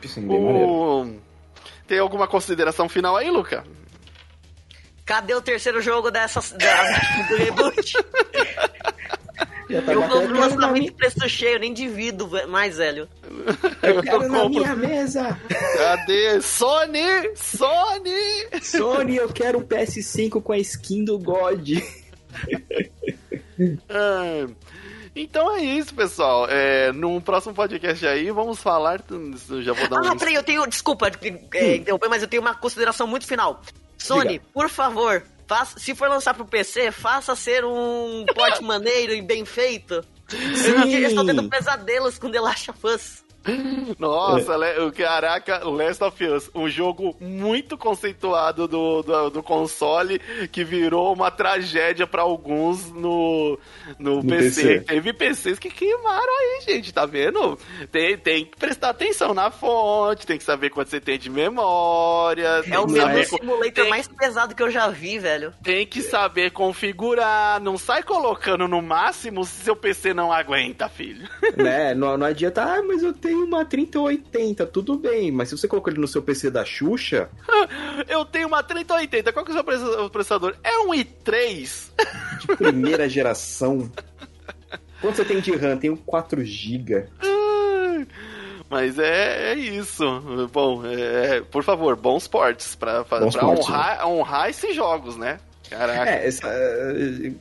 S2: Sim, bem o... maneiro.
S1: Tem alguma consideração final aí, Luca?
S3: Cadê o terceiro jogo dessa, do reboot? eu compro lançamento de preço cheio, nem divido mais, velho.
S2: Eu quero eu na minha mesa.
S1: Cadê? Sony! Sony!
S2: Sony, eu quero um PS5 com a skin do God.
S1: ah, então é isso, pessoal. É, no próximo podcast aí, vamos falar. Já vou dar um.
S3: Ah, peraí, eu tenho. Desculpa, é, mas eu tenho uma consideração muito final. Sony, Diga. por favor, faça, se for lançar pro PC, faça ser um porte maneiro e bem feito. Sim. Eu estou tendo pesadelos com The Last of Us.
S1: Nossa, é. caraca, Last of Us, um jogo muito conceituado do, do, do console que virou uma tragédia para alguns no, no, no PC. PC. Teve PCs que queimaram aí, gente, tá vendo? Tem, tem que prestar atenção na fonte, tem que saber quanto você tem de memória.
S3: É o mesmo simulator tem... mais pesado que eu já vi, velho.
S1: Tem que saber configurar, não sai colocando no máximo se seu PC não aguenta, filho.
S2: Né, não, não adianta, ah, mas eu tenho uma 3080, tudo bem, mas se você colocar ele no seu PC da Xuxa.
S1: eu tenho uma 3080, qual que é o seu processador? É um i3.
S2: De primeira geração. Quanto você tem de RAM? Tenho 4 GB.
S1: Mas é, é, isso. Bom, é, por favor, bons portes pra, pra, bons pra portes, honrar, né? honrar esses jogos, né?
S2: Caraca. É, essa, é,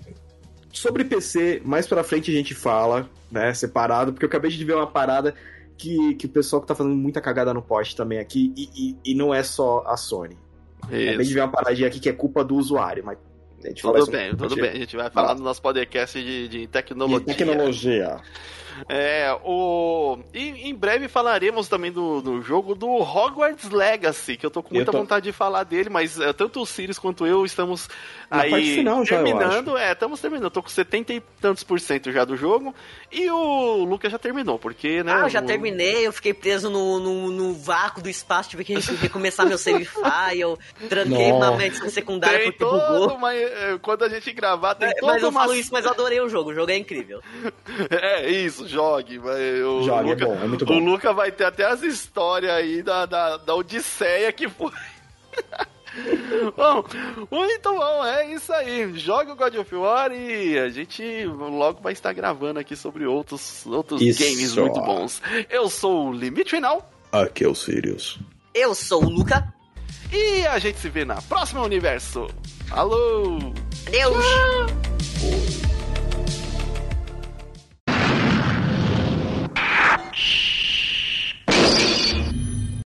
S2: sobre PC, mais pra frente a gente fala, né? Separado, porque eu acabei de ver uma parada que, que o pessoal que tá fazendo muita cagada no post também aqui, e, e, e não é só a Sony. Isso. Acabei de ver uma paradinha aqui que é culpa do usuário, mas
S1: tudo bem, tudo bem. A gente vai falar no nosso podcast de, de tecnologia. De
S2: tecnologia.
S1: É, o... E em breve falaremos também do, do jogo do Hogwarts Legacy, que eu tô com muita tô... vontade de falar dele, mas é, tanto o Sirius quanto eu estamos Na aí final, terminando. Já, é, estamos terminando. Eu tô com 70 e tantos por cento já do jogo. E o Lucas já terminou, porque, né?
S3: Ah, eu já o... terminei, eu fiquei preso no, no, no, vácuo do espaço, tive que recomeçar meu save file, eu tranquei Nossa. uma missão secundária tem porque bugou.
S1: Uma, é, quando a gente gravar, tem é,
S3: Mas eu uma... falo isso, mas eu adorei o jogo, o jogo é incrível.
S1: é, isso jogue. O
S2: jogue, é Luca, é bom, é muito bom.
S1: O Luca vai ter até as histórias aí da, da, da Odisseia que foi. bom, muito bom, é isso aí. Joga o God of War e a gente logo vai estar gravando aqui sobre outros, outros games muito bons. Eu sou o Limite Final.
S2: Aqui é o Sirius.
S3: Eu sou o Luca.
S1: E a gente se vê na próxima universo. Alô!
S3: Adeus!